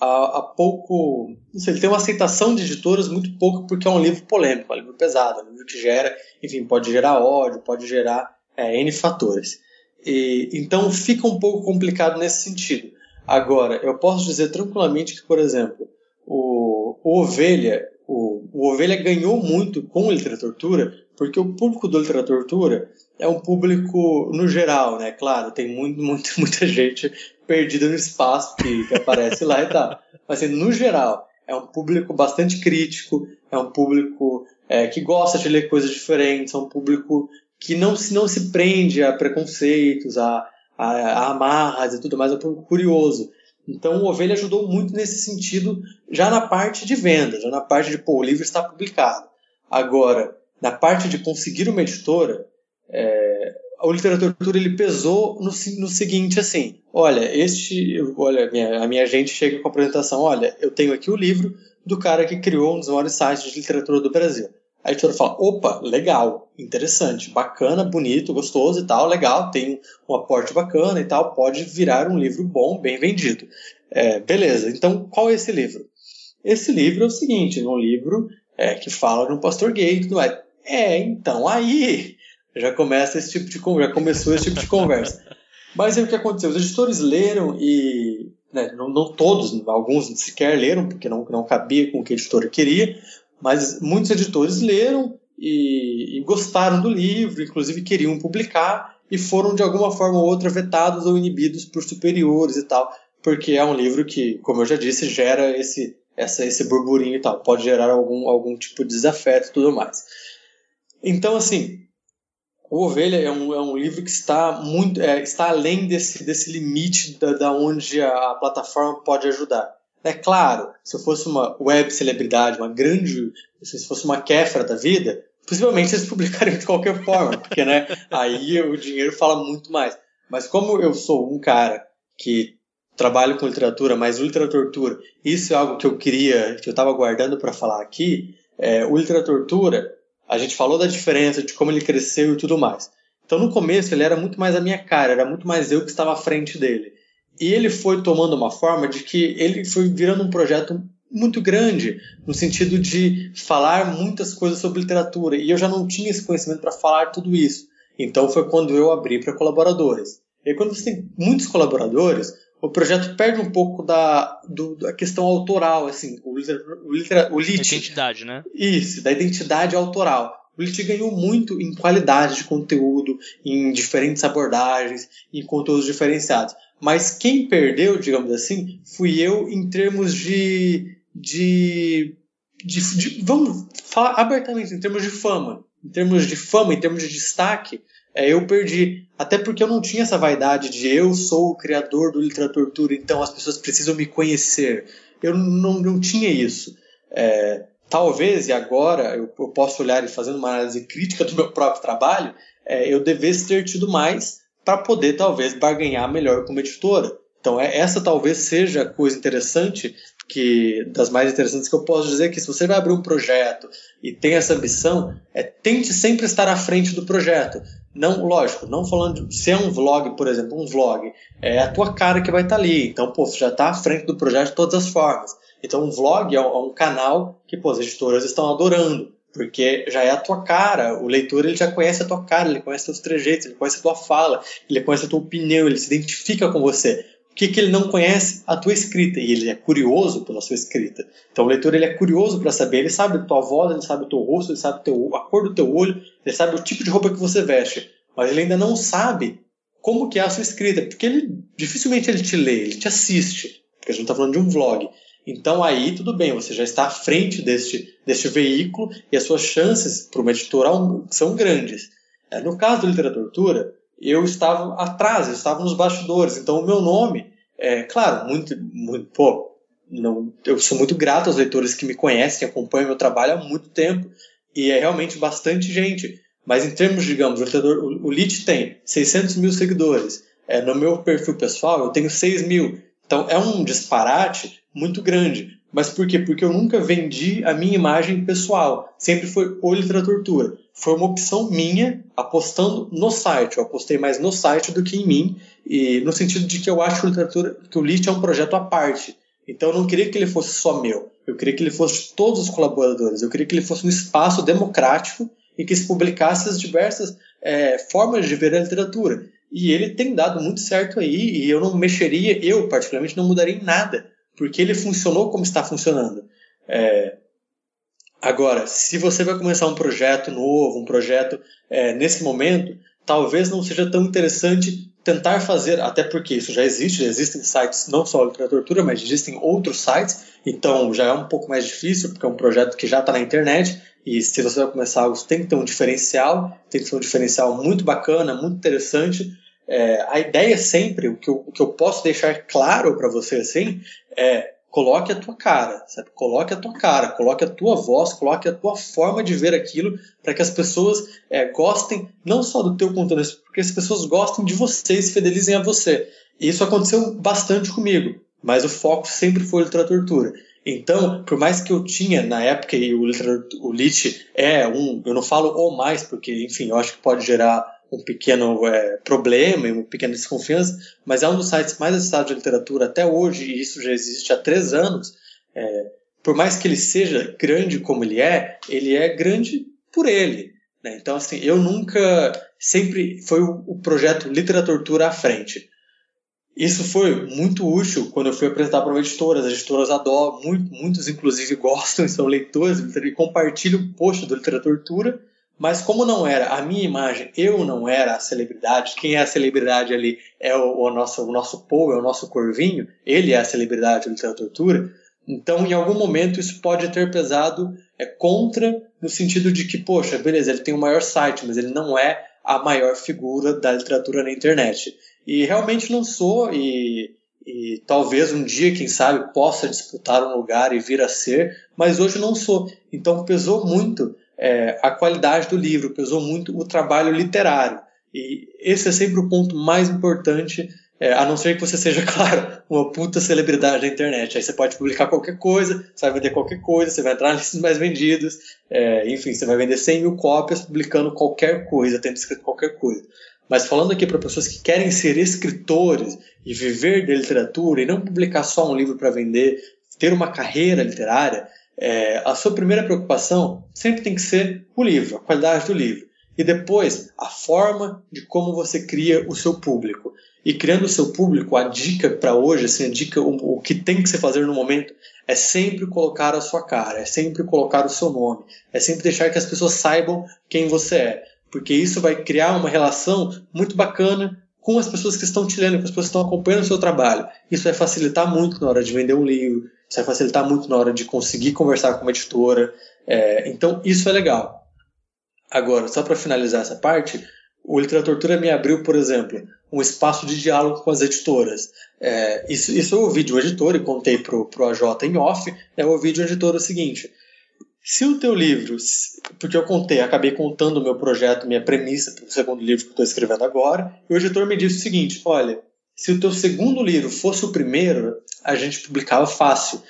a, a, pouco. Não sei, ele tem uma aceitação de editoras muito pouco porque é um livro polêmico, é um livro pesado, é um livro que gera, enfim, pode gerar ódio, pode gerar é, N fatores. E, então fica um pouco complicado nesse sentido. Agora, eu posso dizer tranquilamente que, por exemplo, o, o Ovelha, o, o Ovelha ganhou muito com literatura, porque o público do literatura é um público no geral, né? Claro, tem muito, muito, muita gente perdida no espaço que, que aparece lá e tal. Mas assim, no geral, é um público bastante crítico, é um público é, que gosta de ler coisas diferentes, é um público que não se, não se prende a preconceitos, a, a, a amarras e tudo mais, é um público curioso. Então o Ovelha ajudou muito nesse sentido, já na parte de venda, já na parte de, pô, o livro está publicado. Agora, na parte de conseguir uma editora, é, o literatura ele pesou no, no seguinte assim olha este olha minha, a minha gente chega com a apresentação olha eu tenho aqui o livro do cara que criou um dos maiores sites de literatura do Brasil. A editora fala opa legal interessante bacana bonito gostoso e tal legal tem um aporte bacana e tal pode virar um livro bom bem vendido. É, beleza então qual é esse livro? Esse livro é o seguinte é um livro é, que fala de um pastor gay tudo mais é então aí já começa esse tipo de já começou esse tipo de conversa. Mas aí o que aconteceu? Os editores leram e né, não, não, todos, alguns sequer leram porque não, não cabia com o que a editora queria, mas muitos editores leram e, e gostaram do livro, inclusive queriam publicar e foram de alguma forma ou outra vetados ou inibidos por superiores e tal, porque é um livro que, como eu já disse, gera esse essa, esse burburinho e tal, pode gerar algum, algum tipo de desafeto e tudo mais. Então, assim, o Ovelha é um, é um livro que está muito é, está além desse, desse limite da, da onde a, plataforma pode ajudar. É claro, se eu fosse uma web celebridade, uma grande, se fosse uma Kefra da vida, possivelmente eles publicariam de qualquer forma, porque né, aí o dinheiro fala muito mais. Mas como eu sou um cara que trabalho com literatura, mas o literatura, isso é algo que eu queria, que eu estava guardando para falar aqui, é, o literatura a gente falou da diferença, de como ele cresceu e tudo mais. Então, no começo, ele era muito mais a minha cara, era muito mais eu que estava à frente dele. E ele foi tomando uma forma de que ele foi virando um projeto muito grande, no sentido de falar muitas coisas sobre literatura. E eu já não tinha esse conhecimento para falar tudo isso. Então, foi quando eu abri para colaboradores. E quando você tem muitos colaboradores, o projeto perde um pouco da, do, da questão autoral, assim, o, o, o lit. Identidade, né? Isso, da identidade autoral. O Lit ganhou muito em qualidade de conteúdo, em diferentes abordagens, em conteúdos diferenciados. Mas quem perdeu, digamos assim, fui eu em termos de, de, de, de vamos falar abertamente, em termos de fama. Em termos de fama, em termos de destaque, é, eu perdi. Até porque eu não tinha essa vaidade de eu sou o criador do Literatura, então as pessoas precisam me conhecer. Eu não, não tinha isso. É, talvez, e agora eu, eu, posso olhar e fazendo uma análise crítica do meu próprio trabalho, é, eu devesse ter tido mais para poder talvez barganhar melhor como editora. Então, é, essa talvez seja a coisa interessante, que das mais interessantes que eu posso dizer que se você vai abrir um projeto e tem essa ambição, é tente sempre estar à frente do projeto. Não, lógico, não falando de, se é um vlog, por exemplo, um vlog, é a tua cara que vai estar tá ali. Então, pô, já está à frente do projeto de todas as formas. Então, um vlog é um, é um canal que, pô, as editoras estão adorando, porque já é a tua cara. O leitor ele já conhece a tua cara, ele conhece os teus trejeitos, ele conhece a tua fala, ele conhece a tua opinião, ele se identifica com você. O que, que ele não conhece? A tua escrita. E ele é curioso pela sua escrita. Então o leitor ele é curioso para saber. Ele sabe a tua voz, ele sabe o teu rosto, ele sabe teu, a cor do teu olho, ele sabe o tipo de roupa que você veste. Mas ele ainda não sabe como que é a sua escrita. Porque ele dificilmente ele te lê, ele te assiste. Porque a gente está falando de um vlog. Então aí tudo bem, você já está à frente deste, deste veículo e as suas chances para uma editora são grandes. É, no caso do Literatura, eu estava atrás, eu estava nos bastidores. Então o meu nome, é claro, muito, muito pô, não, eu sou muito grato aos leitores que me conhecem, acompanham meu trabalho há muito tempo e é realmente bastante gente. Mas em termos, digamos, o, literator, o, o Lit tem 600 mil seguidores. É, no meu perfil pessoal, eu tenho 6 mil. Então é um disparate muito grande. Mas por quê? Porque eu nunca vendi a minha imagem pessoal. Sempre foi o Literatura foi uma opção minha apostando no site. Eu apostei mais no site do que em mim, e no sentido de que eu acho que, que o Lit é um projeto à parte. Então eu não queria que ele fosse só meu. Eu queria que ele fosse de todos os colaboradores. Eu queria que ele fosse um espaço democrático e que se publicasse as diversas é, formas de ver a literatura. E ele tem dado muito certo aí, e eu não mexeria, eu particularmente não mudaria em nada, porque ele funcionou como está funcionando. É, Agora, se você vai começar um projeto novo, um projeto é, nesse momento, talvez não seja tão interessante tentar fazer, até porque isso já existe, existem sites não só literatura, mas existem outros sites, então já é um pouco mais difícil, porque é um projeto que já está na internet, e se você vai começar algo, tem que ter um diferencial, tem que ter um diferencial muito bacana, muito interessante. É, a ideia sempre, o que eu, o que eu posso deixar claro para você assim, é coloque a tua cara, sabe? Coloque a tua cara, coloque a tua voz, coloque a tua forma de ver aquilo para que as pessoas é, gostem não só do teu conteúdo, porque as pessoas gostem de você e se fidelizem a você. E isso aconteceu bastante comigo, mas o foco sempre foi literatura. Então, por mais que eu tinha na época e o, o Lit é um, eu não falo o mais porque, enfim, eu acho que pode gerar um pequeno é, problema e uma pequena desconfiança, mas é um dos sites mais acessados de literatura até hoje, e isso já existe há três anos. É, por mais que ele seja grande como ele é, ele é grande por ele. Né? Então, assim, eu nunca. Sempre foi o, o projeto Literatura à frente. Isso foi muito útil quando eu fui apresentar para uma editora. As editoras adoram, muito, muitos inclusive gostam são leitores e compartilham o post do Literatura mas como não era a minha imagem, eu não era a celebridade, quem é a celebridade ali é o, o nosso, o nosso povo, é o nosso corvinho, ele é a celebridade da tortura. Então, em algum momento, isso pode ter pesado é, contra, no sentido de que, poxa, beleza, ele tem o maior site, mas ele não é a maior figura da literatura na internet. E realmente não sou, e, e talvez um dia, quem sabe, possa disputar um lugar e vir a ser, mas hoje não sou. Então pesou muito é, a qualidade do livro, pesou muito o trabalho literário. E esse é sempre o ponto mais importante, é, a não ser que você seja, claro, uma puta celebridade da internet. Aí você pode publicar qualquer coisa, você vai vender qualquer coisa, você vai entrar nas listas mais vendidas, é, enfim, você vai vender 100 mil cópias publicando qualquer coisa, tendo escrito qualquer coisa. Mas falando aqui para pessoas que querem ser escritores e viver de literatura e não publicar só um livro para vender, ter uma carreira literária, é, a sua primeira preocupação sempre tem que ser o livro, a qualidade do livro. E depois, a forma de como você cria o seu público. e criando o seu público, a dica para hoje, assim, a dica, o, o que tem que se fazer no momento é sempre colocar a sua cara, é sempre colocar o seu nome, é sempre deixar que as pessoas saibam quem você é, porque isso vai criar uma relação muito bacana com as pessoas que estão te lendo, com as pessoas que estão acompanhando o seu trabalho. Isso vai facilitar muito na hora de vender um livro, isso vai facilitar muito na hora de conseguir conversar com uma editora. É, então, isso é legal. Agora, só para finalizar essa parte, o Literatura me abriu, por exemplo, um espaço de diálogo com as editoras. É, isso, isso eu ouvi de um editor e contei para o AJ em off. Né, eu ouvi de um editor o seguinte: se o teu livro, porque eu contei, acabei contando o meu projeto, minha premissa para o segundo livro que estou escrevendo agora, e o editor me disse o seguinte: olha, se o teu segundo livro fosse o primeiro, a gente publicava fácil.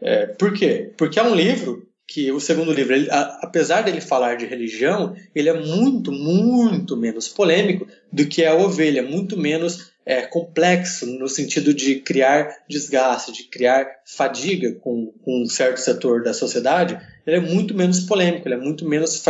É, por quê? Porque é um livro que o segundo livro, ele, a, apesar dele falar de religião, ele é muito, muito menos polêmico do que a ovelha, muito menos é, complexo no sentido de criar desgaste, de criar fadiga com, com, um certo setor da sociedade. Ele é muito menos polêmico, ele é muito menos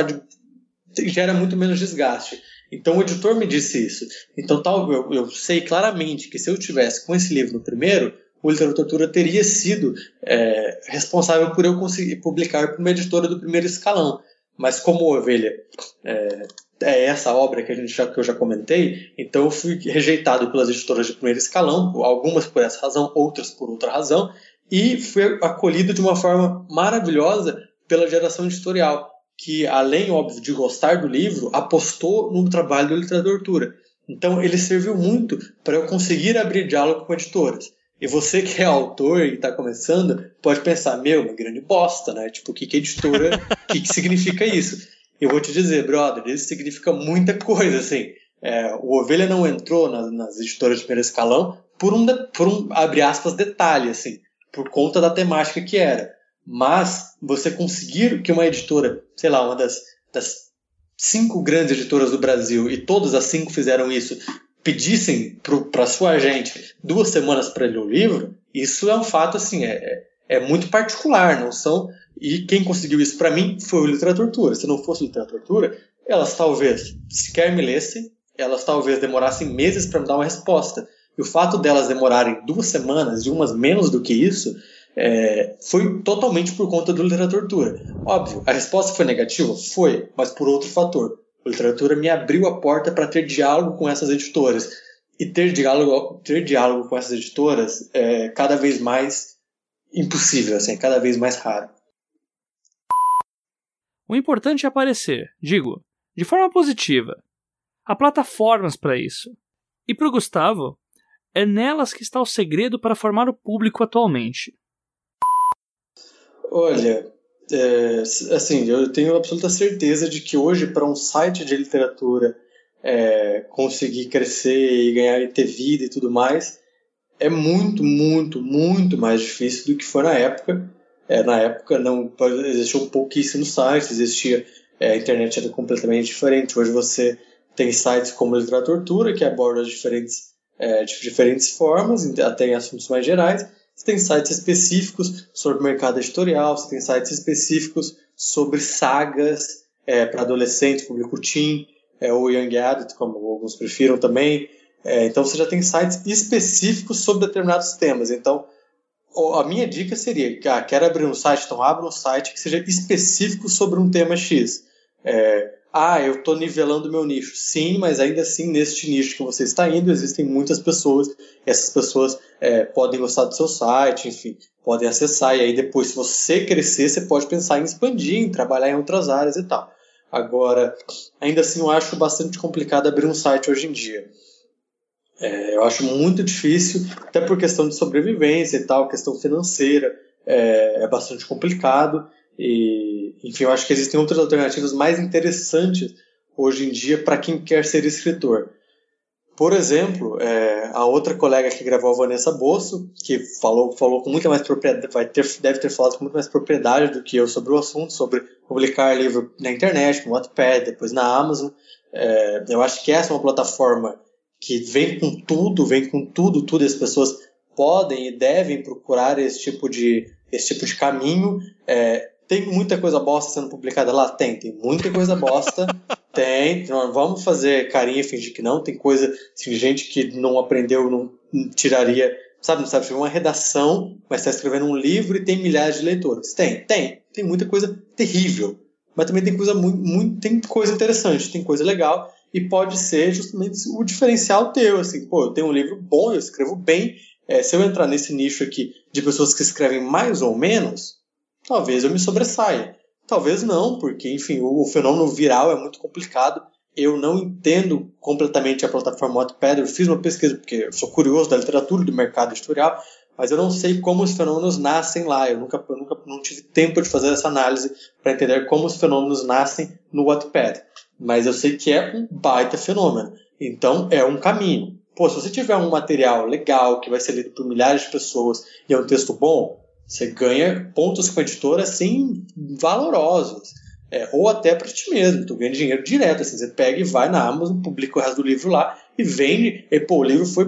gera muito menos desgaste. Então o editor me disse isso. Então tal, eu, eu sei claramente que se eu tivesse com esse livro no primeiro, o Literatura teria sido é, responsável por eu conseguir publicar para uma editora do primeiro escalão. Mas como Ovelha é, é essa obra que, a gente já, que eu já comentei, então eu fui rejeitado pelas editoras de primeiro escalão, algumas por essa razão, outras por outra razão, e fui acolhido de uma forma maravilhosa pela geração editorial, que além, óbvio, de gostar do livro, apostou no trabalho do Literatura. Então ele serviu muito para eu conseguir abrir diálogo com editoras. E você que é autor e está começando, pode pensar, meu, uma grande bosta, né? Tipo, o que, que é editora, o que, que significa isso? Eu vou te dizer, brother, isso significa muita coisa, assim. É, o Ovelha não entrou nas, nas editoras de primeiro escalão por um, por um, abre aspas, detalhe, assim, por conta da temática que era. Mas você conseguir que uma editora, sei lá, uma das, das cinco grandes editoras do Brasil, e todas as cinco fizeram isso, pedissem para sua agente duas semanas para ler o livro, isso é um fato assim, é, é, é muito particular, não são. E quem conseguiu isso para mim foi o Literatura. Se não fosse o Literatura, elas talvez sequer me lessem, elas talvez demorassem meses para me dar uma resposta. E o fato delas demorarem duas semanas e umas menos do que isso é, foi totalmente por conta do Literatura. Óbvio, a resposta foi negativa? Foi, mas por outro fator a literatura me abriu a porta para ter diálogo com essas editoras. E ter diálogo, ter diálogo com essas editoras é cada vez mais impossível, assim, é cada vez mais raro. O importante é aparecer, digo, de forma positiva. Há plataformas para isso. E para o Gustavo, é nelas que está o segredo para formar o público atualmente. Olha, é, assim, eu tenho absoluta certeza de que hoje, para um site de literatura é, conseguir crescer e ganhar e ter vida e tudo mais, é muito, muito, muito mais difícil do que foi na época. É, na época não existiam pouquíssimos sites, existia é, a internet era completamente diferente. Hoje você tem sites como Literatura, que aborda diferentes, é, de diferentes formas, até em assuntos mais gerais, você tem sites específicos sobre mercado editorial, você tem sites específicos sobre sagas é, para adolescentes, público teen, é, ou young adult, como alguns prefiram também. É, então você já tem sites específicos sobre determinados temas. Então a minha dica seria, ah, quero abrir um site, então abra um site que seja específico sobre um tema X. É, ah, eu estou nivelando meu nicho. Sim, mas ainda assim, neste nicho que você está indo, existem muitas pessoas. Essas pessoas é, podem gostar do seu site, enfim, podem acessar. E aí, depois, se você crescer, você pode pensar em expandir, em trabalhar em outras áreas e tal. Agora, ainda assim, eu acho bastante complicado abrir um site hoje em dia. É, eu acho muito difícil, até por questão de sobrevivência e tal, questão financeira, é, é bastante complicado. E, enfim, eu acho que existem outras alternativas mais interessantes hoje em dia para quem quer ser escritor. Por exemplo, é, a outra colega que gravou, a Vanessa Bosso, que falou, falou com muita mais propriedade, vai ter, deve ter falado com muito mais propriedade do que eu sobre o assunto, sobre publicar livro na internet, no Wattpad, depois na Amazon. É, eu acho que essa é uma plataforma que vem com tudo, vem com tudo, tudo. As pessoas podem e devem procurar esse tipo de, esse tipo de caminho. É, tem muita coisa bosta sendo publicada lá? Tem, tem muita coisa bosta. Tem, então, vamos fazer carinha e fingir que não. Tem coisa, assim, gente que não aprendeu, não tiraria, sabe, não sabe, uma redação, mas está escrevendo um livro e tem milhares de leitores. Tem, tem. Tem muita coisa terrível. Mas também tem coisa muito, muito tem coisa interessante, tem coisa legal e pode ser justamente o diferencial teu, assim, pô, eu tenho um livro bom, eu escrevo bem, é, se eu entrar nesse nicho aqui de pessoas que escrevem mais ou menos, talvez eu me sobressaia. Talvez não, porque, enfim, o, fenômeno viral é muito complicado. Eu não entendo completamente a plataforma Wattpad. Eu fiz uma pesquisa porque eu sou curioso da literatura do mercado editorial, mas eu não sei como os fenômenos nascem lá. Eu nunca, eu nunca não tive tempo de fazer essa análise para entender como os fenômenos nascem no Wattpad. Mas eu sei que é um baita fenômeno. Então é um caminho. Pô, se você tiver um material legal que vai ser lido por milhares de pessoas e é um texto bom, você ganha pontos com a editora assim valorosos. É, ou até para ti mesmo, tu ganha dinheiro direto. Assim, você pega e vai na Amazon, publica o resto do livro lá e vende. E, pô, o livro foi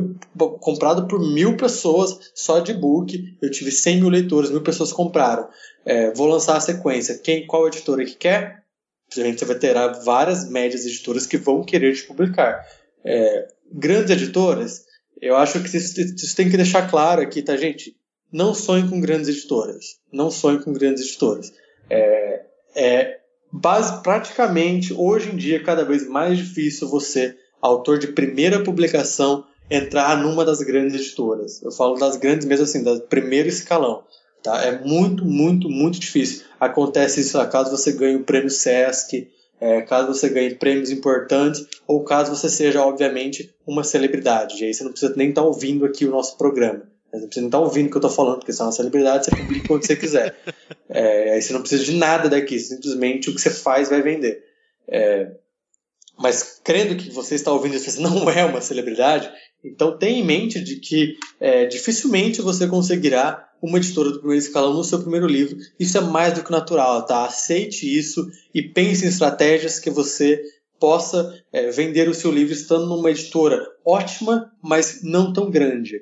comprado por mil pessoas só de book. Eu tive 100 mil leitores, mil pessoas compraram. É, vou lançar a sequência. Quem, qual editora que quer? Você vai ter várias médias editoras que vão querer te publicar. É, grandes editoras, eu acho que isso, isso tem que deixar claro aqui, tá, gente? Não sonhe com grandes editoras. Não sonhe com grandes editoras. É, é base, praticamente, hoje em dia, cada vez mais difícil você, autor de primeira publicação, entrar numa das grandes editoras. Eu falo das grandes mesmo assim, do primeiro escalão. Tá? É muito, muito, muito difícil. Acontece isso caso você ganhe o prêmio Sesc, é, caso você ganhe prêmios importantes, ou caso você seja, obviamente, uma celebridade. E aí você não precisa nem estar tá ouvindo aqui o nosso programa. Você não estar ouvindo o que eu estou falando, porque você é uma celebridade, você publica quando você quiser. É, aí você não precisa de nada daqui, simplesmente o que você faz vai vender. É, mas crendo que você está ouvindo isso, você não é uma celebridade, então tenha em mente de que é, dificilmente você conseguirá uma editora do primeiro escalão no seu primeiro livro. Isso é mais do que natural, tá? Aceite isso e pense em estratégias que você possa é, vender o seu livro estando numa editora ótima, mas não tão grande.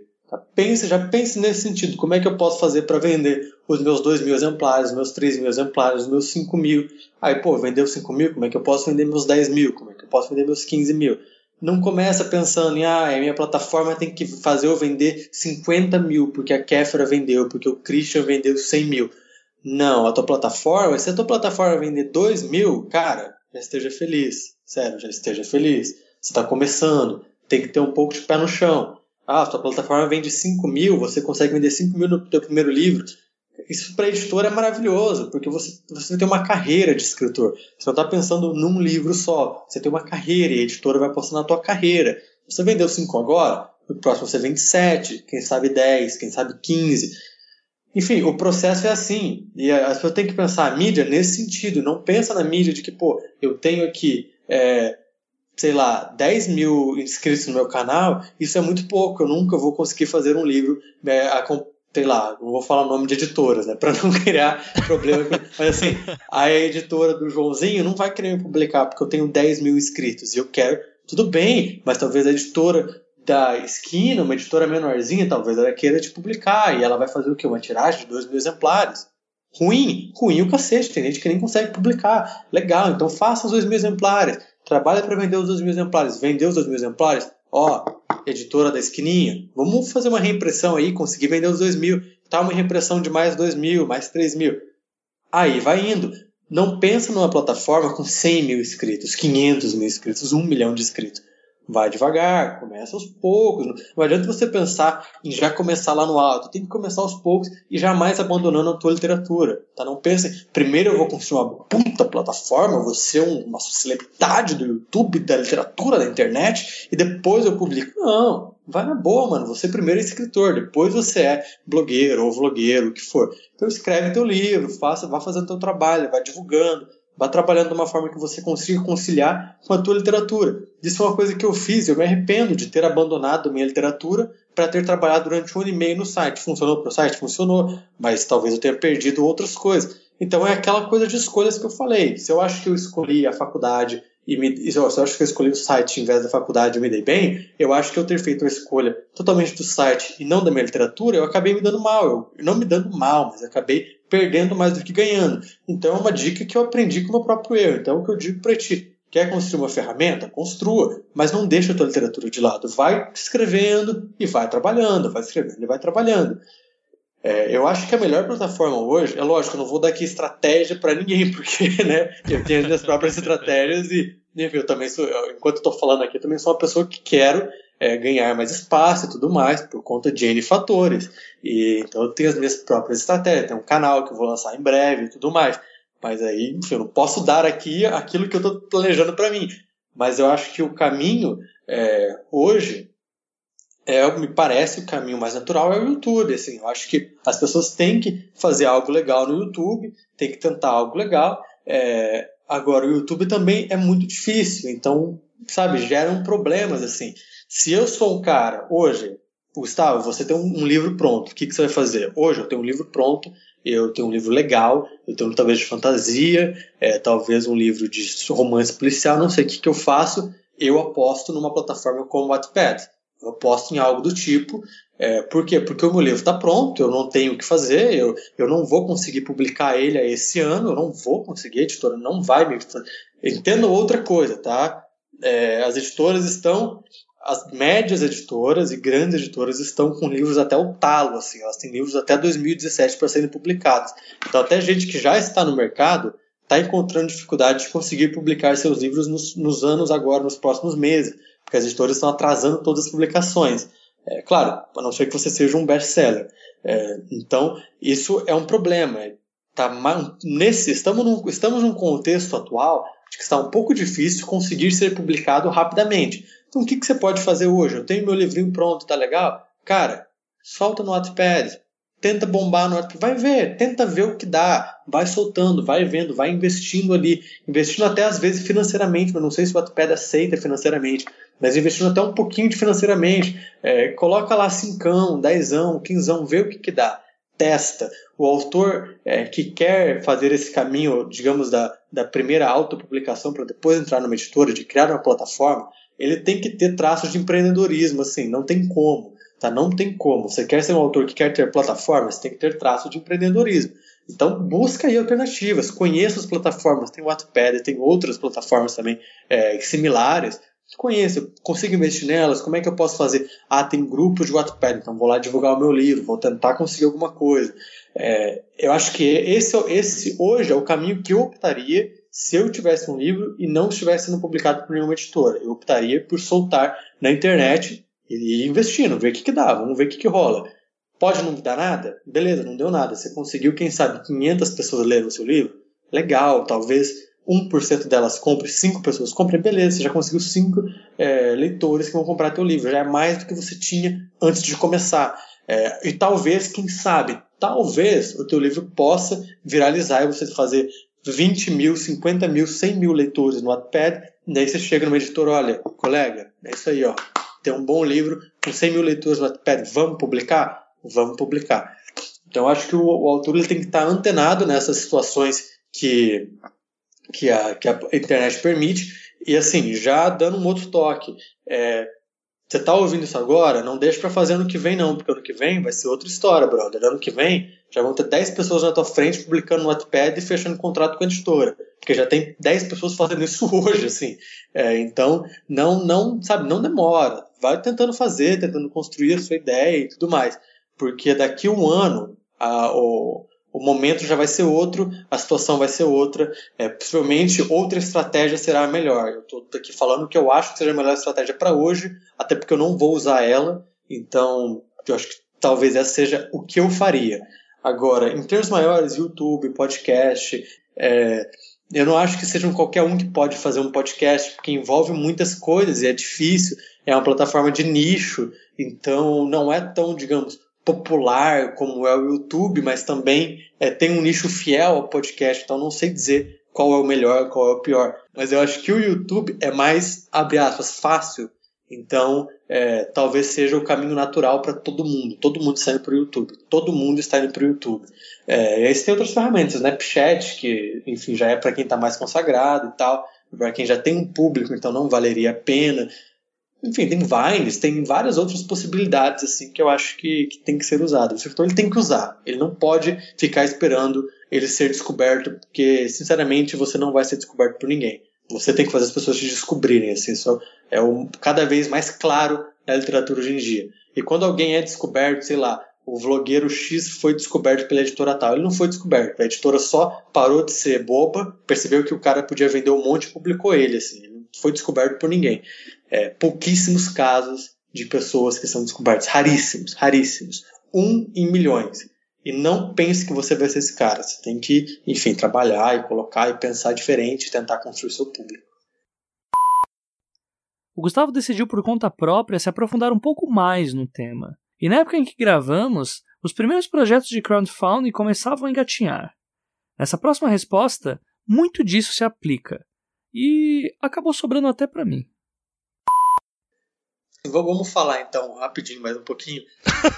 Pense, já pense nesse sentido. Como é que eu posso fazer para vender os meus 2 mil exemplares, os meus 3 mil exemplares, os meus 5 mil? Aí, pô, vendeu 5 mil, como é que eu posso vender meus 10 mil? Como é que eu posso vender meus 15 mil? Não começa pensando em, ah, a minha plataforma tem que fazer eu vender 50 mil, porque a Kéfera vendeu, porque o Christian vendeu 100 mil. Não, a tua plataforma, se a tua plataforma vender 2 mil, cara, já esteja feliz. Sério, já esteja feliz. Você está começando, tem que ter um pouco de pé no chão. Ah, sua plataforma vende 5 mil, você consegue vender 5 mil no seu primeiro livro. Isso para editor é maravilhoso, porque você, você tem uma carreira de escritor. Você não está pensando num livro só. Você tem uma carreira e a editora vai postando a tua carreira. Você vendeu 5 agora, no próximo você vende 7, quem sabe 10, quem sabe 15. Enfim, o processo é assim. E as pessoas têm que pensar a mídia nesse sentido. Não pensa na mídia de que, pô, eu tenho aqui é, sei lá, 10 mil inscritos no meu canal, isso é muito pouco. Eu nunca vou conseguir fazer um livro, né, a, sei lá, não vou falar o nome de editoras, né, para não criar problema. mas assim, a editora do Joãozinho não vai querer me publicar porque eu tenho 10 mil inscritos e eu quero, tudo bem, mas talvez a editora da esquina, uma editora menorzinha, talvez ela queira te publicar e ela vai fazer o quê? Uma tiragem de 2 mil exemplares. Ruim, ruim o cacete, tem gente que nem consegue publicar. Legal, então faça os 2 mil exemplares Trabalha para vender os dois mil exemplares. Vendeu os dois mil exemplares? Ó, editora da esquininha, vamos fazer uma reimpressão aí, conseguir vender os dois mil. Tá uma reimpressão de mais dois mil, mais três mil. Aí vai indo. Não pensa numa plataforma com 100 mil inscritos, 500 mil inscritos, 1 milhão de inscritos. Vai devagar, começa aos poucos. Não adianta você pensar em já começar lá no alto. Tem que começar aos poucos e jamais abandonando a tua literatura. Tá? Não pense, primeiro eu vou construir uma puta plataforma, vou ser uma celebridade do YouTube, da literatura, da internet, e depois eu publico. Não, vai na boa, mano. Você primeiro é escritor, depois você é blogueiro ou vlogueiro, o que for. Então escreve teu livro, faça, vá fazendo teu trabalho, vai divulgando, Vá trabalhando de uma forma que você consiga conciliar com a tua literatura. Isso é uma coisa que eu fiz, eu me arrependo de ter abandonado minha literatura para ter trabalhado durante um ano e meio no site. Funcionou para o site? Funcionou, mas talvez eu tenha perdido outras coisas. Então é aquela coisa de escolhas que eu falei. Se eu acho que eu escolhi a faculdade e me, se eu acho que eu escolhi o site em vez da faculdade e me dei bem, eu acho que eu ter feito a escolha totalmente do site e não da minha literatura, eu acabei me dando mal. Eu, não me dando mal, mas acabei perdendo mais do que ganhando. Então é uma dica que eu aprendi com o meu próprio erro. Então é o que eu digo para ti. Quer construir uma ferramenta? Construa, mas não deixe a tua literatura de lado. Vai escrevendo e vai trabalhando, vai escrevendo e vai trabalhando. É, eu acho que a melhor plataforma hoje, é lógico, eu não vou dar aqui estratégia para ninguém, porque né, eu tenho as minhas próprias estratégias e eu também sou, enquanto estou falando aqui, eu também sou uma pessoa que quero é, ganhar mais espaço e tudo mais por conta de N fatores. E, então eu tenho as minhas próprias estratégias, tem um canal que eu vou lançar em breve e tudo mais. Mas aí, enfim, eu não posso dar aqui aquilo que eu estou planejando para mim. Mas eu acho que o caminho é, hoje é, me parece o caminho mais natural é o YouTube. Assim, eu acho que as pessoas têm que fazer algo legal no YouTube, têm que tentar algo legal. É, agora, o YouTube também é muito difícil, então, sabe, geram problemas. assim. Se eu sou um cara, hoje, Gustavo, você tem um, livro pronto, o que, que você vai fazer? Hoje eu tenho um livro pronto, eu tenho um livro legal, eu tenho talvez de fantasia, é, talvez um livro de romance policial, não sei o que, que eu faço, eu aposto numa plataforma como o Wattpad eu aposto em algo do tipo. É, por quê? Porque o meu livro está pronto, eu não tenho o que fazer, eu, eu não vou conseguir publicar ele esse ano, eu não vou conseguir, a editora não vai me. Entendo outra coisa, tá? É, as editoras estão. As médias editoras e grandes editoras estão com livros até o talo, assim, elas têm livros até 2017 para serem publicados. Então, até gente que já está no mercado está encontrando dificuldade de conseguir publicar seus livros nos, nos anos agora, nos próximos meses porque as editoras estão atrasando todas as publicações. É, claro, a não ser que você seja um best-seller. É, então, isso é um problema. Tá, nesse, estamos, num, estamos num contexto atual de que está um pouco difícil conseguir ser publicado rapidamente. Então, o que, que você pode fazer hoje? Eu tenho meu livrinho pronto, tá legal? Cara, solta no Wattpad, tenta bombar no vai ver, tenta ver o que dá, vai soltando, vai vendo, vai investindo ali, investindo até às vezes financeiramente, mas não sei se o Wattpad aceita financeiramente, mas investindo até um pouquinho de financeiramente, é, coloca lá cincão, dezão, quinzão, vê o que que dá, testa. O autor é, que quer fazer esse caminho, digamos, da, da primeira autopublicação para depois entrar numa editora, de criar uma plataforma, ele tem que ter traços de empreendedorismo, assim, não tem como. Tá? Não tem como. Você quer ser um autor que quer ter plataformas, você tem que ter traço de empreendedorismo. Então, busca aí alternativas, conheça as plataformas. Tem Wattpad, tem outras plataformas também é, similares. Conheça, consigo investir nelas, como é que eu posso fazer? Ah, tem grupos de Wattpad, então vou lá divulgar o meu livro, vou tentar conseguir alguma coisa. É, eu acho que esse, esse hoje é o caminho que eu optaria se eu tivesse um livro e não estivesse sendo publicado por nenhuma editora. Eu optaria por soltar na internet e ir investindo, ver o que, que dá, vamos ver o que, que rola. Pode não dar nada? Beleza, não deu nada. Você conseguiu, quem sabe, 500 pessoas leram o seu livro? Legal, talvez 1% delas compre, 5 pessoas comprem, beleza, você já conseguiu 5 é, leitores que vão comprar teu livro. Já é mais do que você tinha antes de começar. É, e talvez, quem sabe, talvez o teu livro possa viralizar e você fazer 20 mil, 50 mil, 100 mil leitores no Wattpad, daí você chega numa editora, olha, colega, é isso aí, ó, tem um bom livro com 100 mil leitores no Wattpad, vamos publicar? Vamos publicar. Então acho que o, o autor ele tem que estar antenado nessas situações que, que, a, que a internet permite. E assim, já dando um outro toque, é, você está ouvindo isso agora, não deixe para fazer ano que vem não, porque ano que vem vai ser outra história, brother. Ano que vem já vão ter 10 pessoas na tua frente publicando no Wattpad e fechando contrato com a editora. Porque já tem 10 pessoas fazendo isso hoje, assim. É, então, não, não, sabe, não demora vai tentando fazer, tentando construir a sua ideia e tudo mais. Porque daqui um ano, a, o, o momento já vai ser outro, a situação vai ser outra, é, possivelmente outra estratégia será melhor. Eu estou aqui falando que eu acho que seja a melhor estratégia para hoje, até porque eu não vou usar ela, então eu acho que talvez essa seja o que eu faria. Agora, em termos maiores, YouTube, podcast, é, eu não acho que seja qualquer um que pode fazer um podcast, porque envolve muitas coisas e é difícil é uma plataforma de nicho, então não é tão, digamos, popular como é o YouTube, mas também é, tem um nicho fiel ao podcast, então não sei dizer qual é o melhor, qual é o pior. Mas eu acho que o YouTube é mais, abre aspas, fácil, então é, talvez seja o caminho natural para todo mundo. Todo mundo está indo para o YouTube. Todo mundo está indo para o YouTube. É, e aí tem outras ferramentas, Snapchat, que enfim já é para quem está mais consagrado e tal, para quem já tem um público, então não valeria a pena. Enfim, tem Vines, tem várias outras possibilidades assim que eu acho que, que tem que ser usado. O escritor ele tem que usar, ele não pode ficar esperando ele ser descoberto, porque sinceramente você não vai ser descoberto por ninguém. Você tem que fazer as pessoas te descobrirem, assim, isso é cada vez mais claro na literatura hoje em dia. E quando alguém é descoberto, sei lá, o vlogueiro X foi descoberto pela editora tal. Ele não foi descoberto. A editora só parou de ser boba, percebeu que o cara podia vender um monte e publicou ele. Assim. Ele não foi descoberto por ninguém. É, pouquíssimos casos de pessoas que são descobertas. Raríssimos, raríssimos. Um em milhões. E não pense que você vai ser esse cara. Você tem que, enfim, trabalhar e colocar e pensar diferente tentar construir seu público. O Gustavo decidiu por conta própria se aprofundar um pouco mais no tema. E na época em que gravamos, os primeiros projetos de crowdfunding começavam a engatinhar. Nessa próxima resposta, muito disso se aplica. E acabou sobrando até para mim. Vamos falar então rapidinho mais um pouquinho.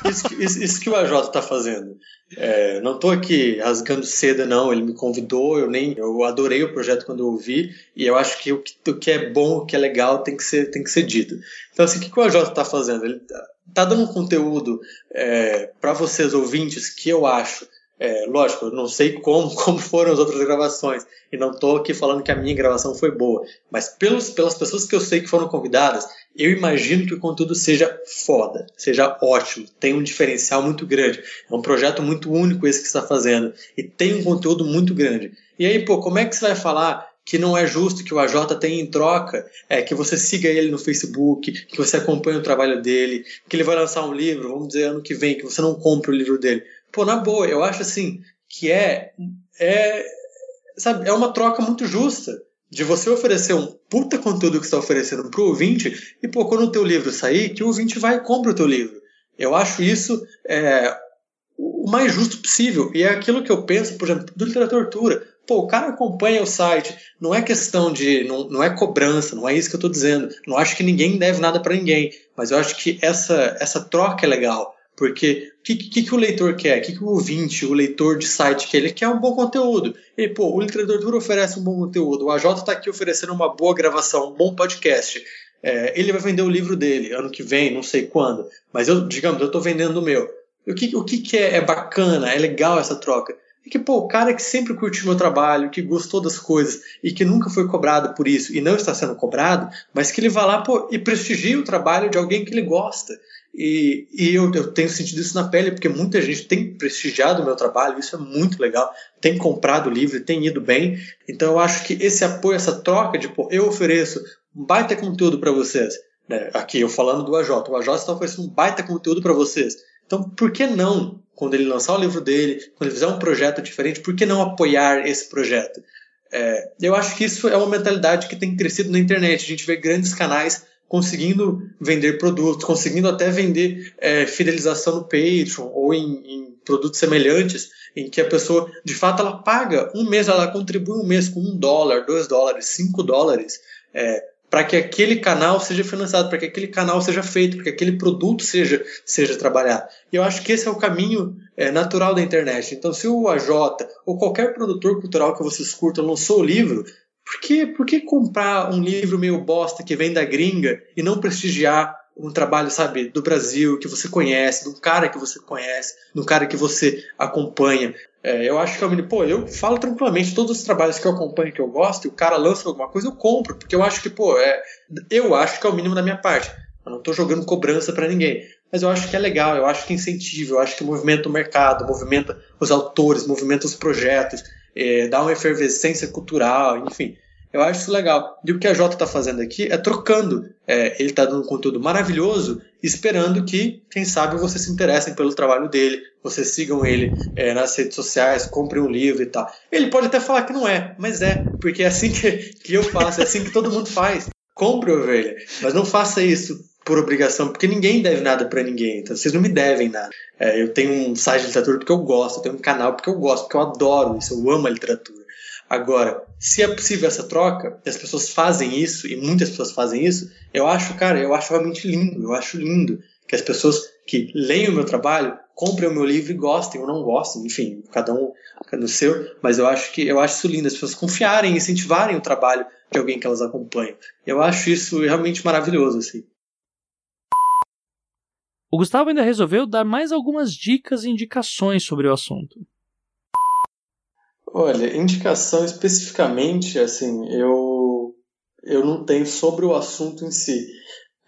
Isso, isso, isso que o AJ está fazendo. É, não estou aqui rasgando seda, não. Ele me convidou, eu nem eu adorei o projeto quando eu ouvi e eu acho que o que, o que é bom, o que é legal, tem que ser, tem que ser dito. Então, assim, o que, que o AJ está fazendo? Ele está dando um conteúdo é, para vocês ouvintes que eu acho é, lógico, eu não sei como, como foram as outras gravações, e não estou aqui falando que a minha gravação foi boa, mas pelos, pelas pessoas que eu sei que foram convidadas, eu imagino que o conteúdo seja foda, seja ótimo, tem um diferencial muito grande. É um projeto muito único esse que está fazendo, e tem um conteúdo muito grande. E aí, pô, como é que você vai falar que não é justo que o AJ tenha em troca é que você siga ele no Facebook, que você acompanhe o trabalho dele, que ele vai lançar um livro, vamos dizer, ano que vem, que você não compre o livro dele. Pô, na boa, eu acho assim que é é sabe, é uma troca muito justa de você oferecer um puta conteúdo que está oferecendo para o ouvinte e pô, quando o teu livro sair, que o ouvinte vai e compra o teu livro. Eu acho isso é, o mais justo possível e é aquilo que eu penso, por exemplo, do literatura. Pô, o cara acompanha o site, não é questão de. Não, não é cobrança, não é isso que eu estou dizendo. Não acho que ninguém deve nada para ninguém, mas eu acho que essa, essa troca é legal. Porque o que, que, que, o leitor quer? O que, que o ouvinte, o leitor de site quer? Ele quer um bom conteúdo. E, pô, o Literatura oferece um bom conteúdo. O AJ está aqui oferecendo uma boa gravação, um bom podcast. É, ele vai vender o livro dele ano que vem, não sei quando. Mas eu, digamos, eu estou vendendo o meu. O que, o que, que é, é bacana, é legal essa troca? É que, pô, o cara que sempre curtiu meu trabalho, que gostou das coisas e que nunca foi cobrado por isso e não está sendo cobrado, mas que ele vá lá pô, e prestigia o trabalho de alguém que ele gosta. E, e eu, eu, tenho sentido isso na pele, porque muita gente tem prestigiado o meu trabalho, isso é muito legal, tem comprado o livro, tem ido bem. Então eu acho que esse apoio, essa troca de, pô, eu ofereço um baita conteúdo para vocês. Né? Aqui eu falando do AJ, o AJ está oferecendo um baita conteúdo para vocês. Então por que não, quando ele lançar o livro dele, quando ele fizer um projeto diferente, por que não apoiar esse projeto? É, eu acho que isso é uma mentalidade que tem crescido na internet. A gente vê grandes canais conseguindo vender produtos, conseguindo até vender é, fidelização no Patreon ou em, em, produtos semelhantes, em que a pessoa, de fato, ela paga um mês, ela contribui um mês com um dólar, dois dólares, cinco dólares, é, para que aquele canal seja financiado, para que aquele canal seja feito, para que aquele produto seja, seja trabalhado. E eu acho que esse é o caminho é, natural da internet. Então, se o AJ ou qualquer produtor cultural que vocês curtam lançou o livro, por que, por que comprar um livro meio bosta que vem da gringa e não prestigiar um trabalho, sabe, do Brasil, que você conhece, de um cara que você conhece, de um cara que você acompanha? É, eu acho que é o mínimo. Pô, eu falo tranquilamente, todos os trabalhos que eu acompanho, que eu gosto, e o cara lança alguma coisa, eu compro, porque eu acho que, pô, é, eu acho que é o mínimo da minha parte. Eu não estou jogando cobrança para ninguém. Mas eu acho que é legal, eu acho que é incentiva, eu acho que movimenta o mercado, movimenta os autores, movimenta os projetos é, dá uma efervescência cultural, enfim. Eu acho isso legal. E o que a Jota está fazendo aqui é trocando. É, ele está dando um conteúdo maravilhoso, esperando que, quem sabe, vocês se interessem pelo trabalho dele, vocês sigam ele é, nas redes sociais, comprem um livro e tal. Ele pode até falar que não é, mas é, porque é assim que, que eu faço, é assim que todo mundo faz. Compre ovelha, mas não faça isso por obrigação, porque ninguém deve nada para ninguém, então vocês não me devem nada. É, eu tenho um site de literatura porque eu gosto, eu tenho um canal porque eu gosto, porque eu adoro isso, eu amo a literatura. Agora, se é possível essa troca, as pessoas fazem isso, e muitas pessoas fazem isso, eu acho, cara, eu acho realmente lindo, eu acho lindo que as pessoas que leem o meu trabalho comprem o meu livro e gostem ou não gostem, enfim, cada um um seu, mas eu acho que eu acho isso lindo, as pessoas confiarem, incentivarem o trabalho de alguém que elas acompanham. Eu acho isso realmente maravilhoso, assim. O Gustavo ainda resolveu dar mais algumas dicas e indicações sobre o assunto. Olha, indicação especificamente, assim, eu eu não tenho sobre o assunto em si.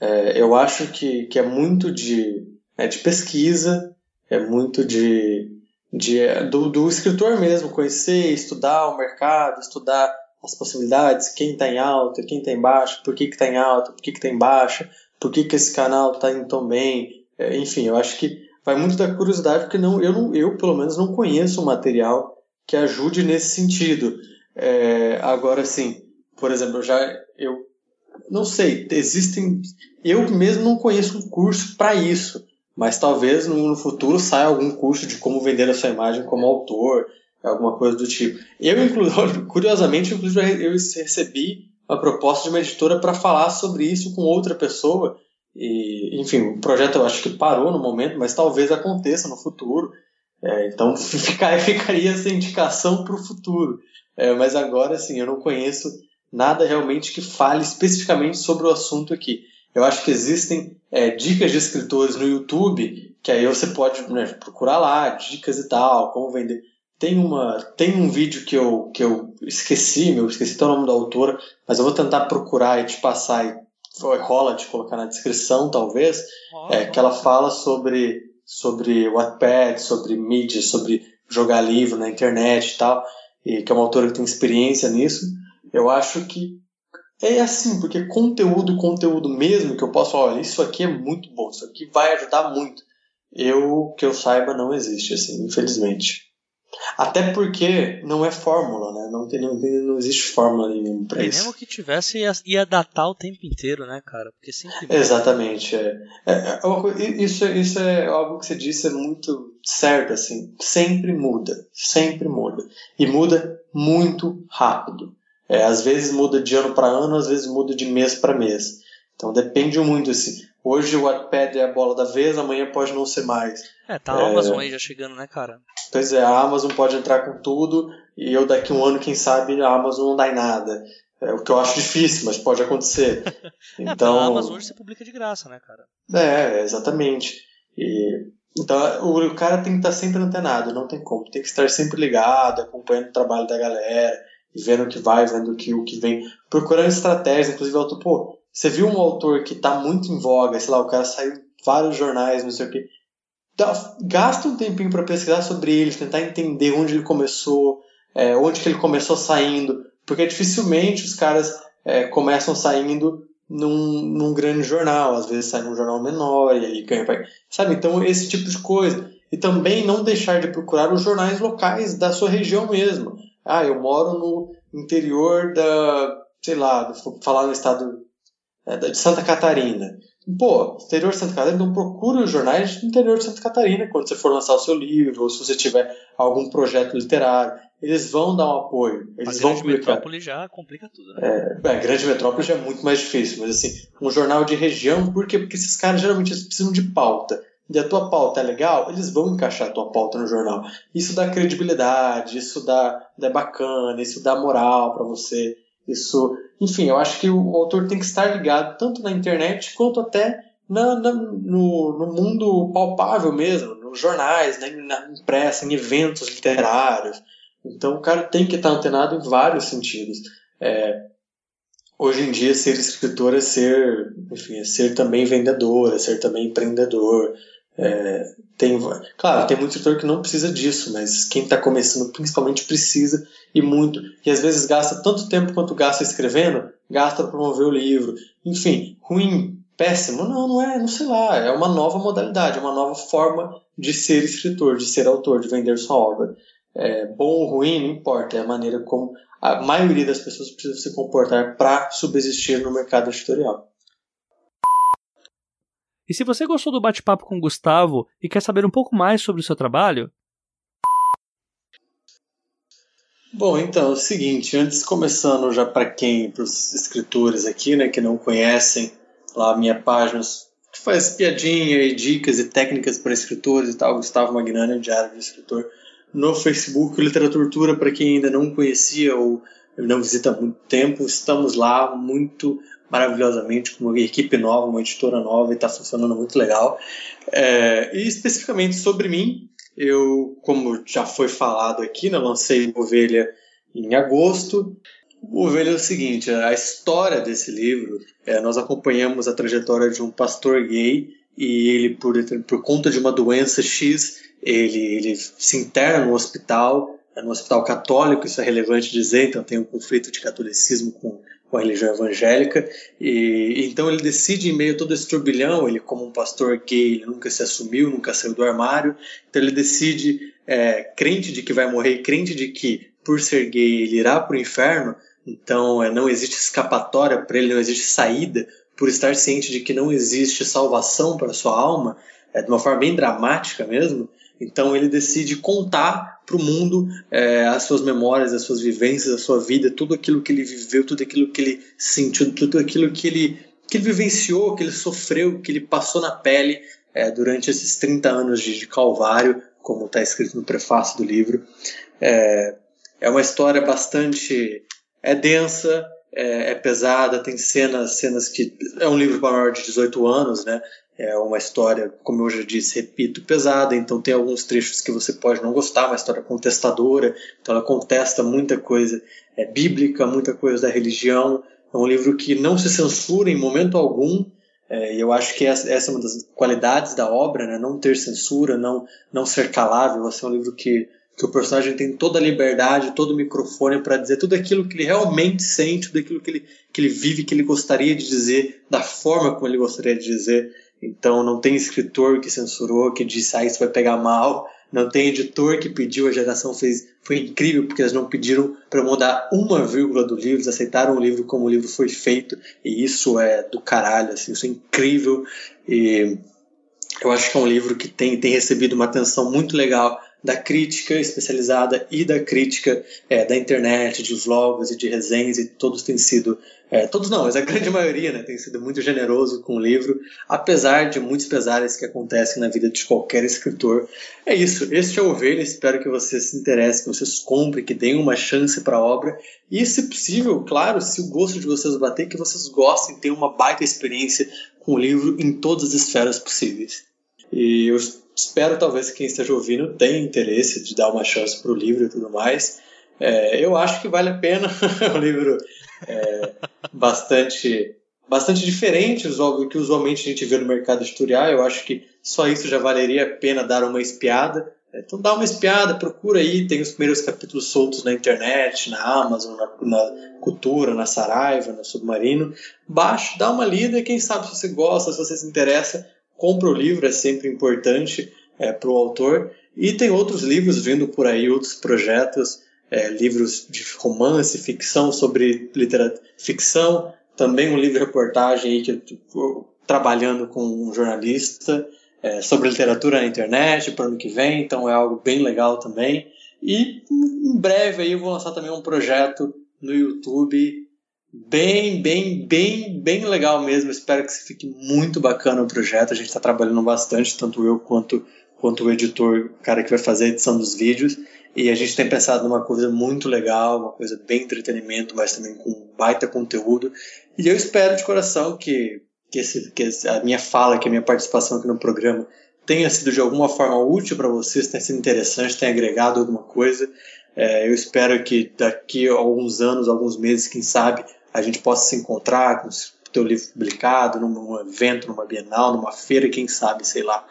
É, eu acho que, que é muito de, é de pesquisa, é muito de, de do, do escritor mesmo, conhecer, estudar o mercado, estudar as possibilidades, quem está em alta, quem está em baixa, por que está em alta, por que está em baixa, por que, que esse canal está indo tão bem. É, enfim, eu acho que vai muito da curiosidade, porque não, eu, não, eu, pelo menos, não conheço um material que ajude nesse sentido. É, agora, assim, por exemplo, eu já eu não sei, existem. Eu mesmo não conheço um curso para isso, mas talvez no, futuro saia algum curso de como vender a sua imagem como autor, alguma coisa do tipo. Eu, inclusive, curiosamente, eu recebi uma proposta de uma editora para falar sobre isso com outra pessoa. E, enfim, o projeto eu acho que parou no momento, mas talvez aconteça no futuro. É, então ficar, ficaria essa indicação para o futuro. É, mas agora, assim, eu não conheço nada realmente que fale especificamente sobre o assunto aqui. Eu acho que existem é, dicas de escritores no YouTube, que aí você pode né, procurar lá, dicas e tal, como vender. Tem, uma, tem um vídeo que eu, que eu esqueci, meu, esqueci até o nome da autora, mas eu vou tentar procurar e te passar rola de colocar na descrição, talvez, oh, é, que ela fala sobre, sobre Wattpad, sobre mídia, sobre jogar livro na internet e tal, e que é uma autora que tem experiência nisso. Eu acho que é assim, porque conteúdo, conteúdo mesmo, que eu posso falar, olha, isso aqui é muito bom, isso aqui vai ajudar muito. Eu, que eu saiba, não existe, assim, infelizmente. Até porque não é fórmula, né? Não, tem, não, não existe fórmula nenhuma pra e isso. mesmo que tivesse, ia, ia datar o tempo inteiro, né, cara? Porque sempre. Exatamente. É. É, é, isso, isso é algo que você disse, é muito certo, assim. Sempre muda. Sempre muda. E muda muito rápido. É, às vezes muda de ano para ano, às vezes muda de mês para mês. Então depende muito. Assim, hoje o Wattpad é a bola da vez, amanhã pode não ser mais. É, tá a Amazon aí já chegando, né, cara? Pois é, a Amazon pode entrar com tudo e eu daqui um ano, quem sabe, a Amazon não dá em nada. É o que eu acho difícil, mas pode acontecer. Então, é, a Amazon hoje você publica de graça, né, cara? É, exatamente. E, então o, cara tem que estar sempre antenado, não tem como. Tem que estar sempre ligado, acompanhando o trabalho da galera vendo o que vai, vendo o que, o que vem, procurando estratégias, inclusive autor, pô, você viu um autor que está muito em voga, sei lá, o cara saiu vários jornais, não sei o quê, gasta um tempinho para pesquisar sobre ele, tentar entender onde ele começou, é, onde que ele começou saindo, porque dificilmente os caras é, começam saindo num, num grande jornal, às vezes sai num jornal menor e aí ganha, sabe? Então esse tipo de coisa. E também não deixar de procurar os jornais locais da sua região mesmo. Ah, eu moro no interior da, sei lá, vou falar no estado de Santa Catarina. Pô, interior de Santa Catarina, então procure os jornais do interior de Santa Catarina quando você for lançar o seu livro, ou se você tiver algum projeto literário. Eles vão dar um apoio. Eles a vão grande publicar. metrópole já complica tudo, né? É, é, grande metrópole já é muito mais difícil, mas assim, um jornal de região, por quê? Porque esses caras geralmente precisam de pauta e a tua pauta é legal, eles vão encaixar a tua pauta no jornal. Isso dá credibilidade, isso dá, dá bacana, isso dá moral para você. Isso, enfim, eu acho que o autor tem que estar ligado tanto na internet quanto até na, na, no, no, mundo palpável mesmo, nos jornais, na, na impressa, em eventos literários. Então o cara tem que estar antenado em vários sentidos. É, hoje em dia ser escritor é ser, enfim, é ser também vendedor, é ser também empreendedor, é, tem, claro, tem muito escritor que não precisa disso, mas quem está começando principalmente precisa e muito. E às vezes gasta tanto tempo quanto gasta escrevendo, gasta para promover o livro. Enfim, ruim, péssimo? Não, não é, não sei lá. É uma nova modalidade, é uma nova forma de ser escritor, de ser autor, de vender sua obra. É, bom ou ruim, não importa, é a maneira como a maioria das pessoas precisa se comportar para subsistir no mercado editorial. E se você gostou do bate-papo com o Gustavo e quer saber um pouco mais sobre o seu trabalho, Bom, então, é o seguinte, antes começando já para quem, para os escritores aqui, né, que não conhecem lá a minha página, que faz piadinha e dicas e técnicas para escritores e tal, Gustavo Magnani, Diário de Escritor, no Facebook, Literatura para quem ainda não conhecia ou não visita há muito tempo, estamos lá, muito maravilhosamente, com uma equipe nova, uma editora nova e está funcionando muito legal. É, e especificamente sobre mim, eu, como já foi falado aqui, né, lancei Ovelha em agosto. O Ovelha é o seguinte, a história desse livro, é, nós acompanhamos a trajetória de um pastor gay e ele, por, por conta de uma doença X, ele, ele se interna no hospital, é no hospital católico, isso é relevante dizer, então tem um conflito de catolicismo com, com a religião evangélica, e então ele decide, em meio a todo esse turbilhão, ele como um pastor gay, ele nunca se assumiu, nunca saiu do armário, então ele decide, é, crente de que vai morrer, crente de que, por ser gay, ele irá para o inferno, então é, não existe escapatória para ele, não existe saída, por estar ciente de que não existe salvação para sua alma, é, de uma forma bem dramática mesmo, então ele decide contar para o mundo é, as suas memórias, as suas vivências, a sua vida, tudo aquilo que ele viveu, tudo aquilo que ele sentiu, tudo aquilo que ele, que ele vivenciou, que ele sofreu, que ele passou na pele é, durante esses 30 anos de, de Calvário, como está escrito no prefácio do livro. É, é uma história bastante é densa, é, é, pesada, tem cenas, cenas que é um livro para maior de 18 anos, né? É uma história, como eu já disse, repito, pesada, então tem alguns trechos que você pode não gostar, uma história contestadora, então ela contesta muita coisa é, bíblica, muita coisa da religião. É um livro que não se censura em momento algum, é, eu acho que essa, essa, é uma das qualidades da obra, né? não ter censura, não, não ser calável. Esse é um livro que que o personagem tem toda a liberdade, todo o microfone para dizer tudo aquilo que ele realmente sente, tudo aquilo que ele, que ele vive, que ele gostaria de dizer, da forma como ele gostaria de dizer. Então não tem escritor que censurou, que disse, ah, isso vai pegar mal. Não tem editor que pediu, a geração fez. Foi incrível, porque eles não pediram para mudar uma vírgula do livro, eles aceitaram o livro como o livro foi feito, e isso é do caralho, assim, isso é incrível. E eu acho que é um livro que tem, tem recebido uma atenção muito legal da crítica especializada e da crítica é, da internet, de vlogs e de resenhas, e todos têm sido, é, todos não, mas a grande maioria né, tem sido muito generoso com o livro, apesar de muitos pesares que acontecem na vida de qualquer escritor. É isso, este é o Ovelha, espero que vocês se interessem, que vocês comprem, que deem uma chance para a obra, e se possível, claro, se o gosto de vocês bater, que vocês gostem, tenham uma baita experiência com o livro em todas as esferas possíveis. E eu espero talvez que quem esteja ouvindo tenha interesse de dar uma chance para o livro e tudo mais. É, eu acho que vale a pena. é um livro é, bastante, bastante diferente do que usualmente a gente vê no mercado editorial. Eu acho que só isso já valeria a pena dar uma espiada. Então dá uma espiada, procura aí, tem os primeiros capítulos soltos na internet, na Amazon, na, na Cultura, na Saraiva, no Submarino. Baixe, dá uma lida e quem sabe se você gosta, se você se interessa, compra o livro, é sempre importante é, para o autor. E tem outros livros vindo por aí, outros projetos, é, livros de romance, ficção sobre literatura, ficção, também um livro de reportagem aí que eu trabalhando com um jornalista é, sobre literatura na internet para o ano que vem, então é algo bem legal também. E em breve aí eu vou lançar também um projeto no YouTube bem, bem, bem, bem legal mesmo. Espero que fique muito bacana o projeto. A gente está trabalhando bastante, tanto eu quanto, quanto o editor, o cara que vai fazer a edição dos vídeos. E a gente tem pensado numa coisa muito legal, uma coisa bem entretenimento, mas também com baita conteúdo. E eu espero de coração que, que, esse, que a minha fala, que a minha participação aqui no programa tenha sido de alguma forma útil para vocês, tenha sido interessante, tenha agregado alguma coisa. É, eu espero que daqui a alguns anos, alguns meses, quem sabe, a gente possa se encontrar com o teu livro publicado num evento, numa bienal, numa feira, quem sabe, sei lá.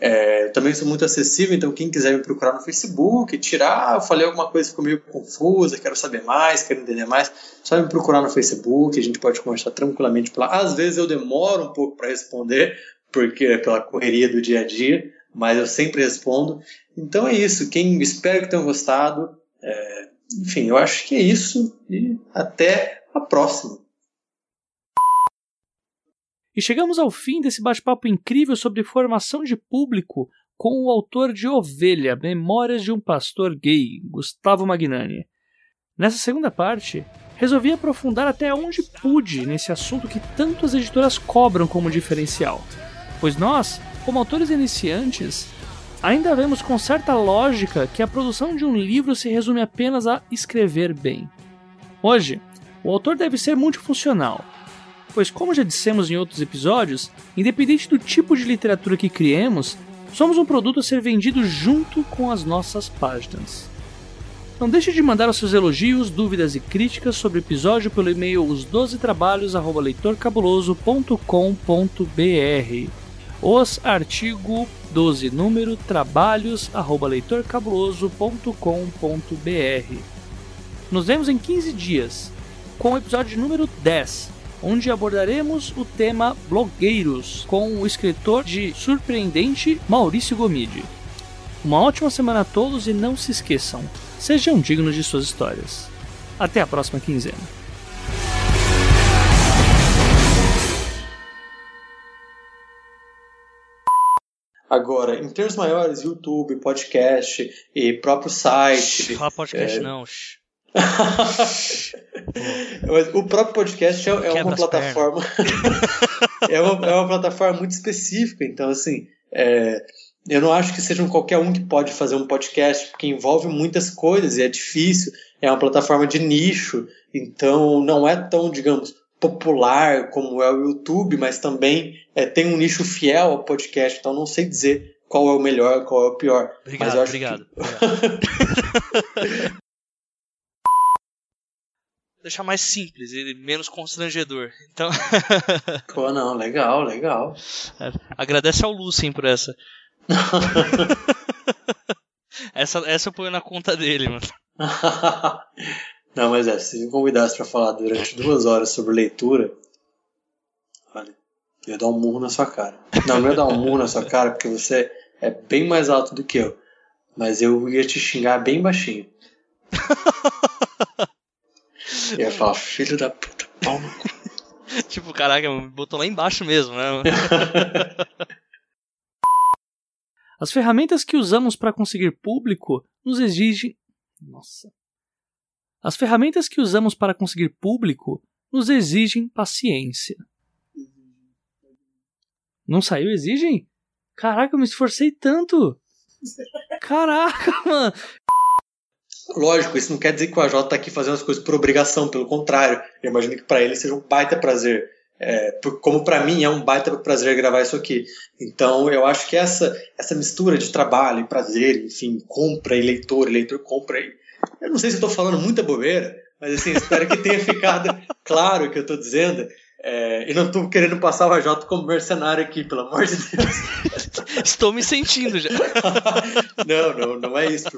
É, também sou muito acessível, então quem quiser me procurar no Facebook, tirar, ah, eu falei alguma coisa ficou meio confusa, quero saber mais, quero entender mais, só me procurar no Facebook, a gente pode conversar tranquilamente por lá. Às vezes eu demoro um pouco para responder, porque é pela correria do dia a dia, mas eu sempre respondo. Então é isso, quem espero que tenham gostado. É, enfim, eu acho que é isso e até a próxima. E chegamos ao fim desse bate-papo incrível sobre formação de público com o autor de Ovelha, Memórias de um Pastor Gay, Gustavo Magnani. Nessa segunda parte, resolvi aprofundar até onde pude nesse assunto que tantas editoras cobram como diferencial, pois nós, como autores iniciantes, ainda vemos com certa lógica que a produção de um livro se resume apenas a escrever bem. Hoje, o autor deve ser multifuncional, pois, como já dissemos em outros episódios, independente do tipo de literatura que criemos, somos um produto a ser vendido junto com as nossas páginas. Não deixe de mandar os seus elogios, dúvidas e críticas sobre o episódio pelo e-mail os12trabalhos@leitorcabuloso.com.br. Os artigo 12 número trabalhos@leitorcabuloso.com.br. Nos vemos em 15 dias com o episódio número 10, onde abordaremos o tema blogueiros com o escritor de Surpreendente Maurício Gomide. Uma ótima semana a todos e não se esqueçam, sejam dignos de suas histórias. Até a próxima quinzena. Agora, em termos maiores, YouTube, podcast e próprio site. Fala podcast é, não. Mas o próprio podcast é, é uma plataforma. é, uma, é uma plataforma muito específica, então assim. É, eu não acho que seja qualquer um que pode fazer um podcast, porque envolve muitas coisas e é difícil, é uma plataforma de nicho, então não é tão, digamos, popular como é o YouTube, mas também é, tem um nicho fiel ao podcast, então não sei dizer qual é o melhor, qual é o pior. Obrigado, mas eu acho obrigado. Que... Deixar mais simples e menos constrangedor. Então. Pô, não, legal, legal. Agradece ao Lucien por essa. essa, essa eu ponho na conta dele, mano. Não, mas é, se me convidasse para falar durante duas horas sobre leitura, olha, eu ia dar um murro na sua cara. Não, não ia dar um murro na sua cara, porque você é bem mais alto do que eu. Mas eu ia te xingar bem baixinho. Eu ia falar, filho da puta, pau no cu. tipo, caraca, me botou lá embaixo mesmo, né? As ferramentas que usamos para conseguir público nos exigem. Nossa. As ferramentas que usamos para conseguir público nos exigem paciência. Não saiu exigem? Caraca, eu me esforcei tanto! Caraca, mano! Lógico, isso não quer dizer que o AJ está aqui fazendo as coisas por obrigação, pelo contrário. Eu imagino que para ele seja um baita prazer é, como para mim é um baita prazer gravar isso aqui. Então eu acho que essa, essa mistura de trabalho e prazer, enfim, compra e leitor, e leitor compra. E, eu não sei se estou falando muita bobeira, mas assim, espero que tenha ficado claro o que eu estou dizendo. É, e não estou querendo passar o AJ como mercenário aqui, pelo amor de Deus. Estou me sentindo já. não, não, não é isso.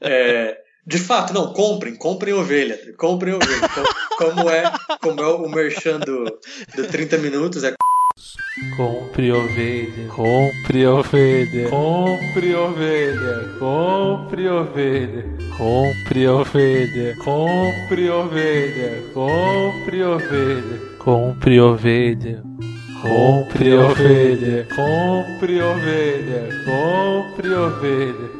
É, de fato, não, comprem, comprem ovelha, comprem ovelha. como é, como é o merchan do, do 30 minutos, é Compre ovelha, compre ovelha, compre ovelha, compre ovelha, compre ovelha, compre ovelha, compre ovelha, compre ovelha. Compre ovelha, compre ovelha, compre ovelha.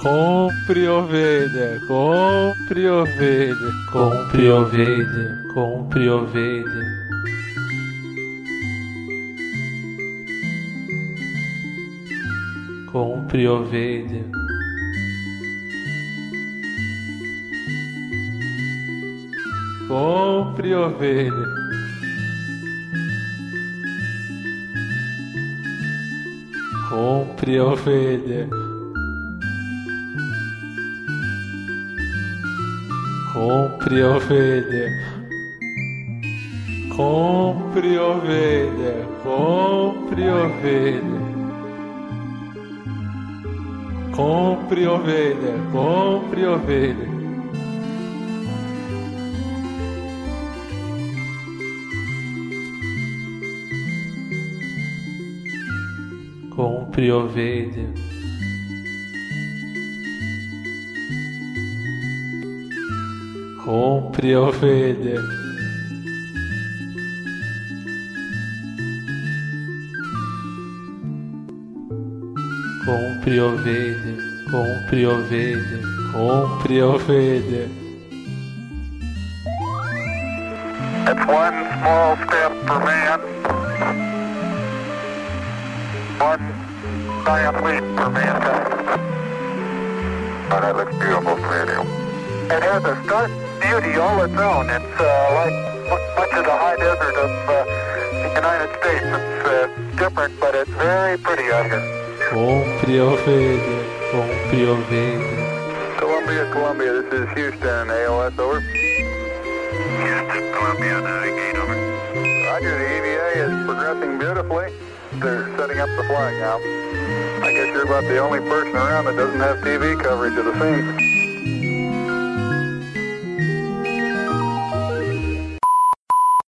Compre ovelha, compre ovelha, compre ovelha, compre ovelha. Compre ovelha. Compre ovelha. Compre ovelha. Compre ovelha. Compre ovelha. Compre ovelha. Compre ovelha. Compre ovelha. Compre ovelha. Compre ovelha. Compre ovelha, compre ovelha, compre ovelha. It's one small step for man, one giant leap for mankind. That looks beautiful from. It has a stark beauty all its own. It's uh, like much of the high desert of uh, the United States. It's uh, different, but it's very pretty out here. Compre ovelha, compre ovelha. Columbia, Columbia, this is Houston, AOS, over. Houston, Columbia, navigate, over. Roger, the EVA is progressing beautifully. They're setting up the flag now. I guess you're about the only person around that doesn't have TV coverage of the scene.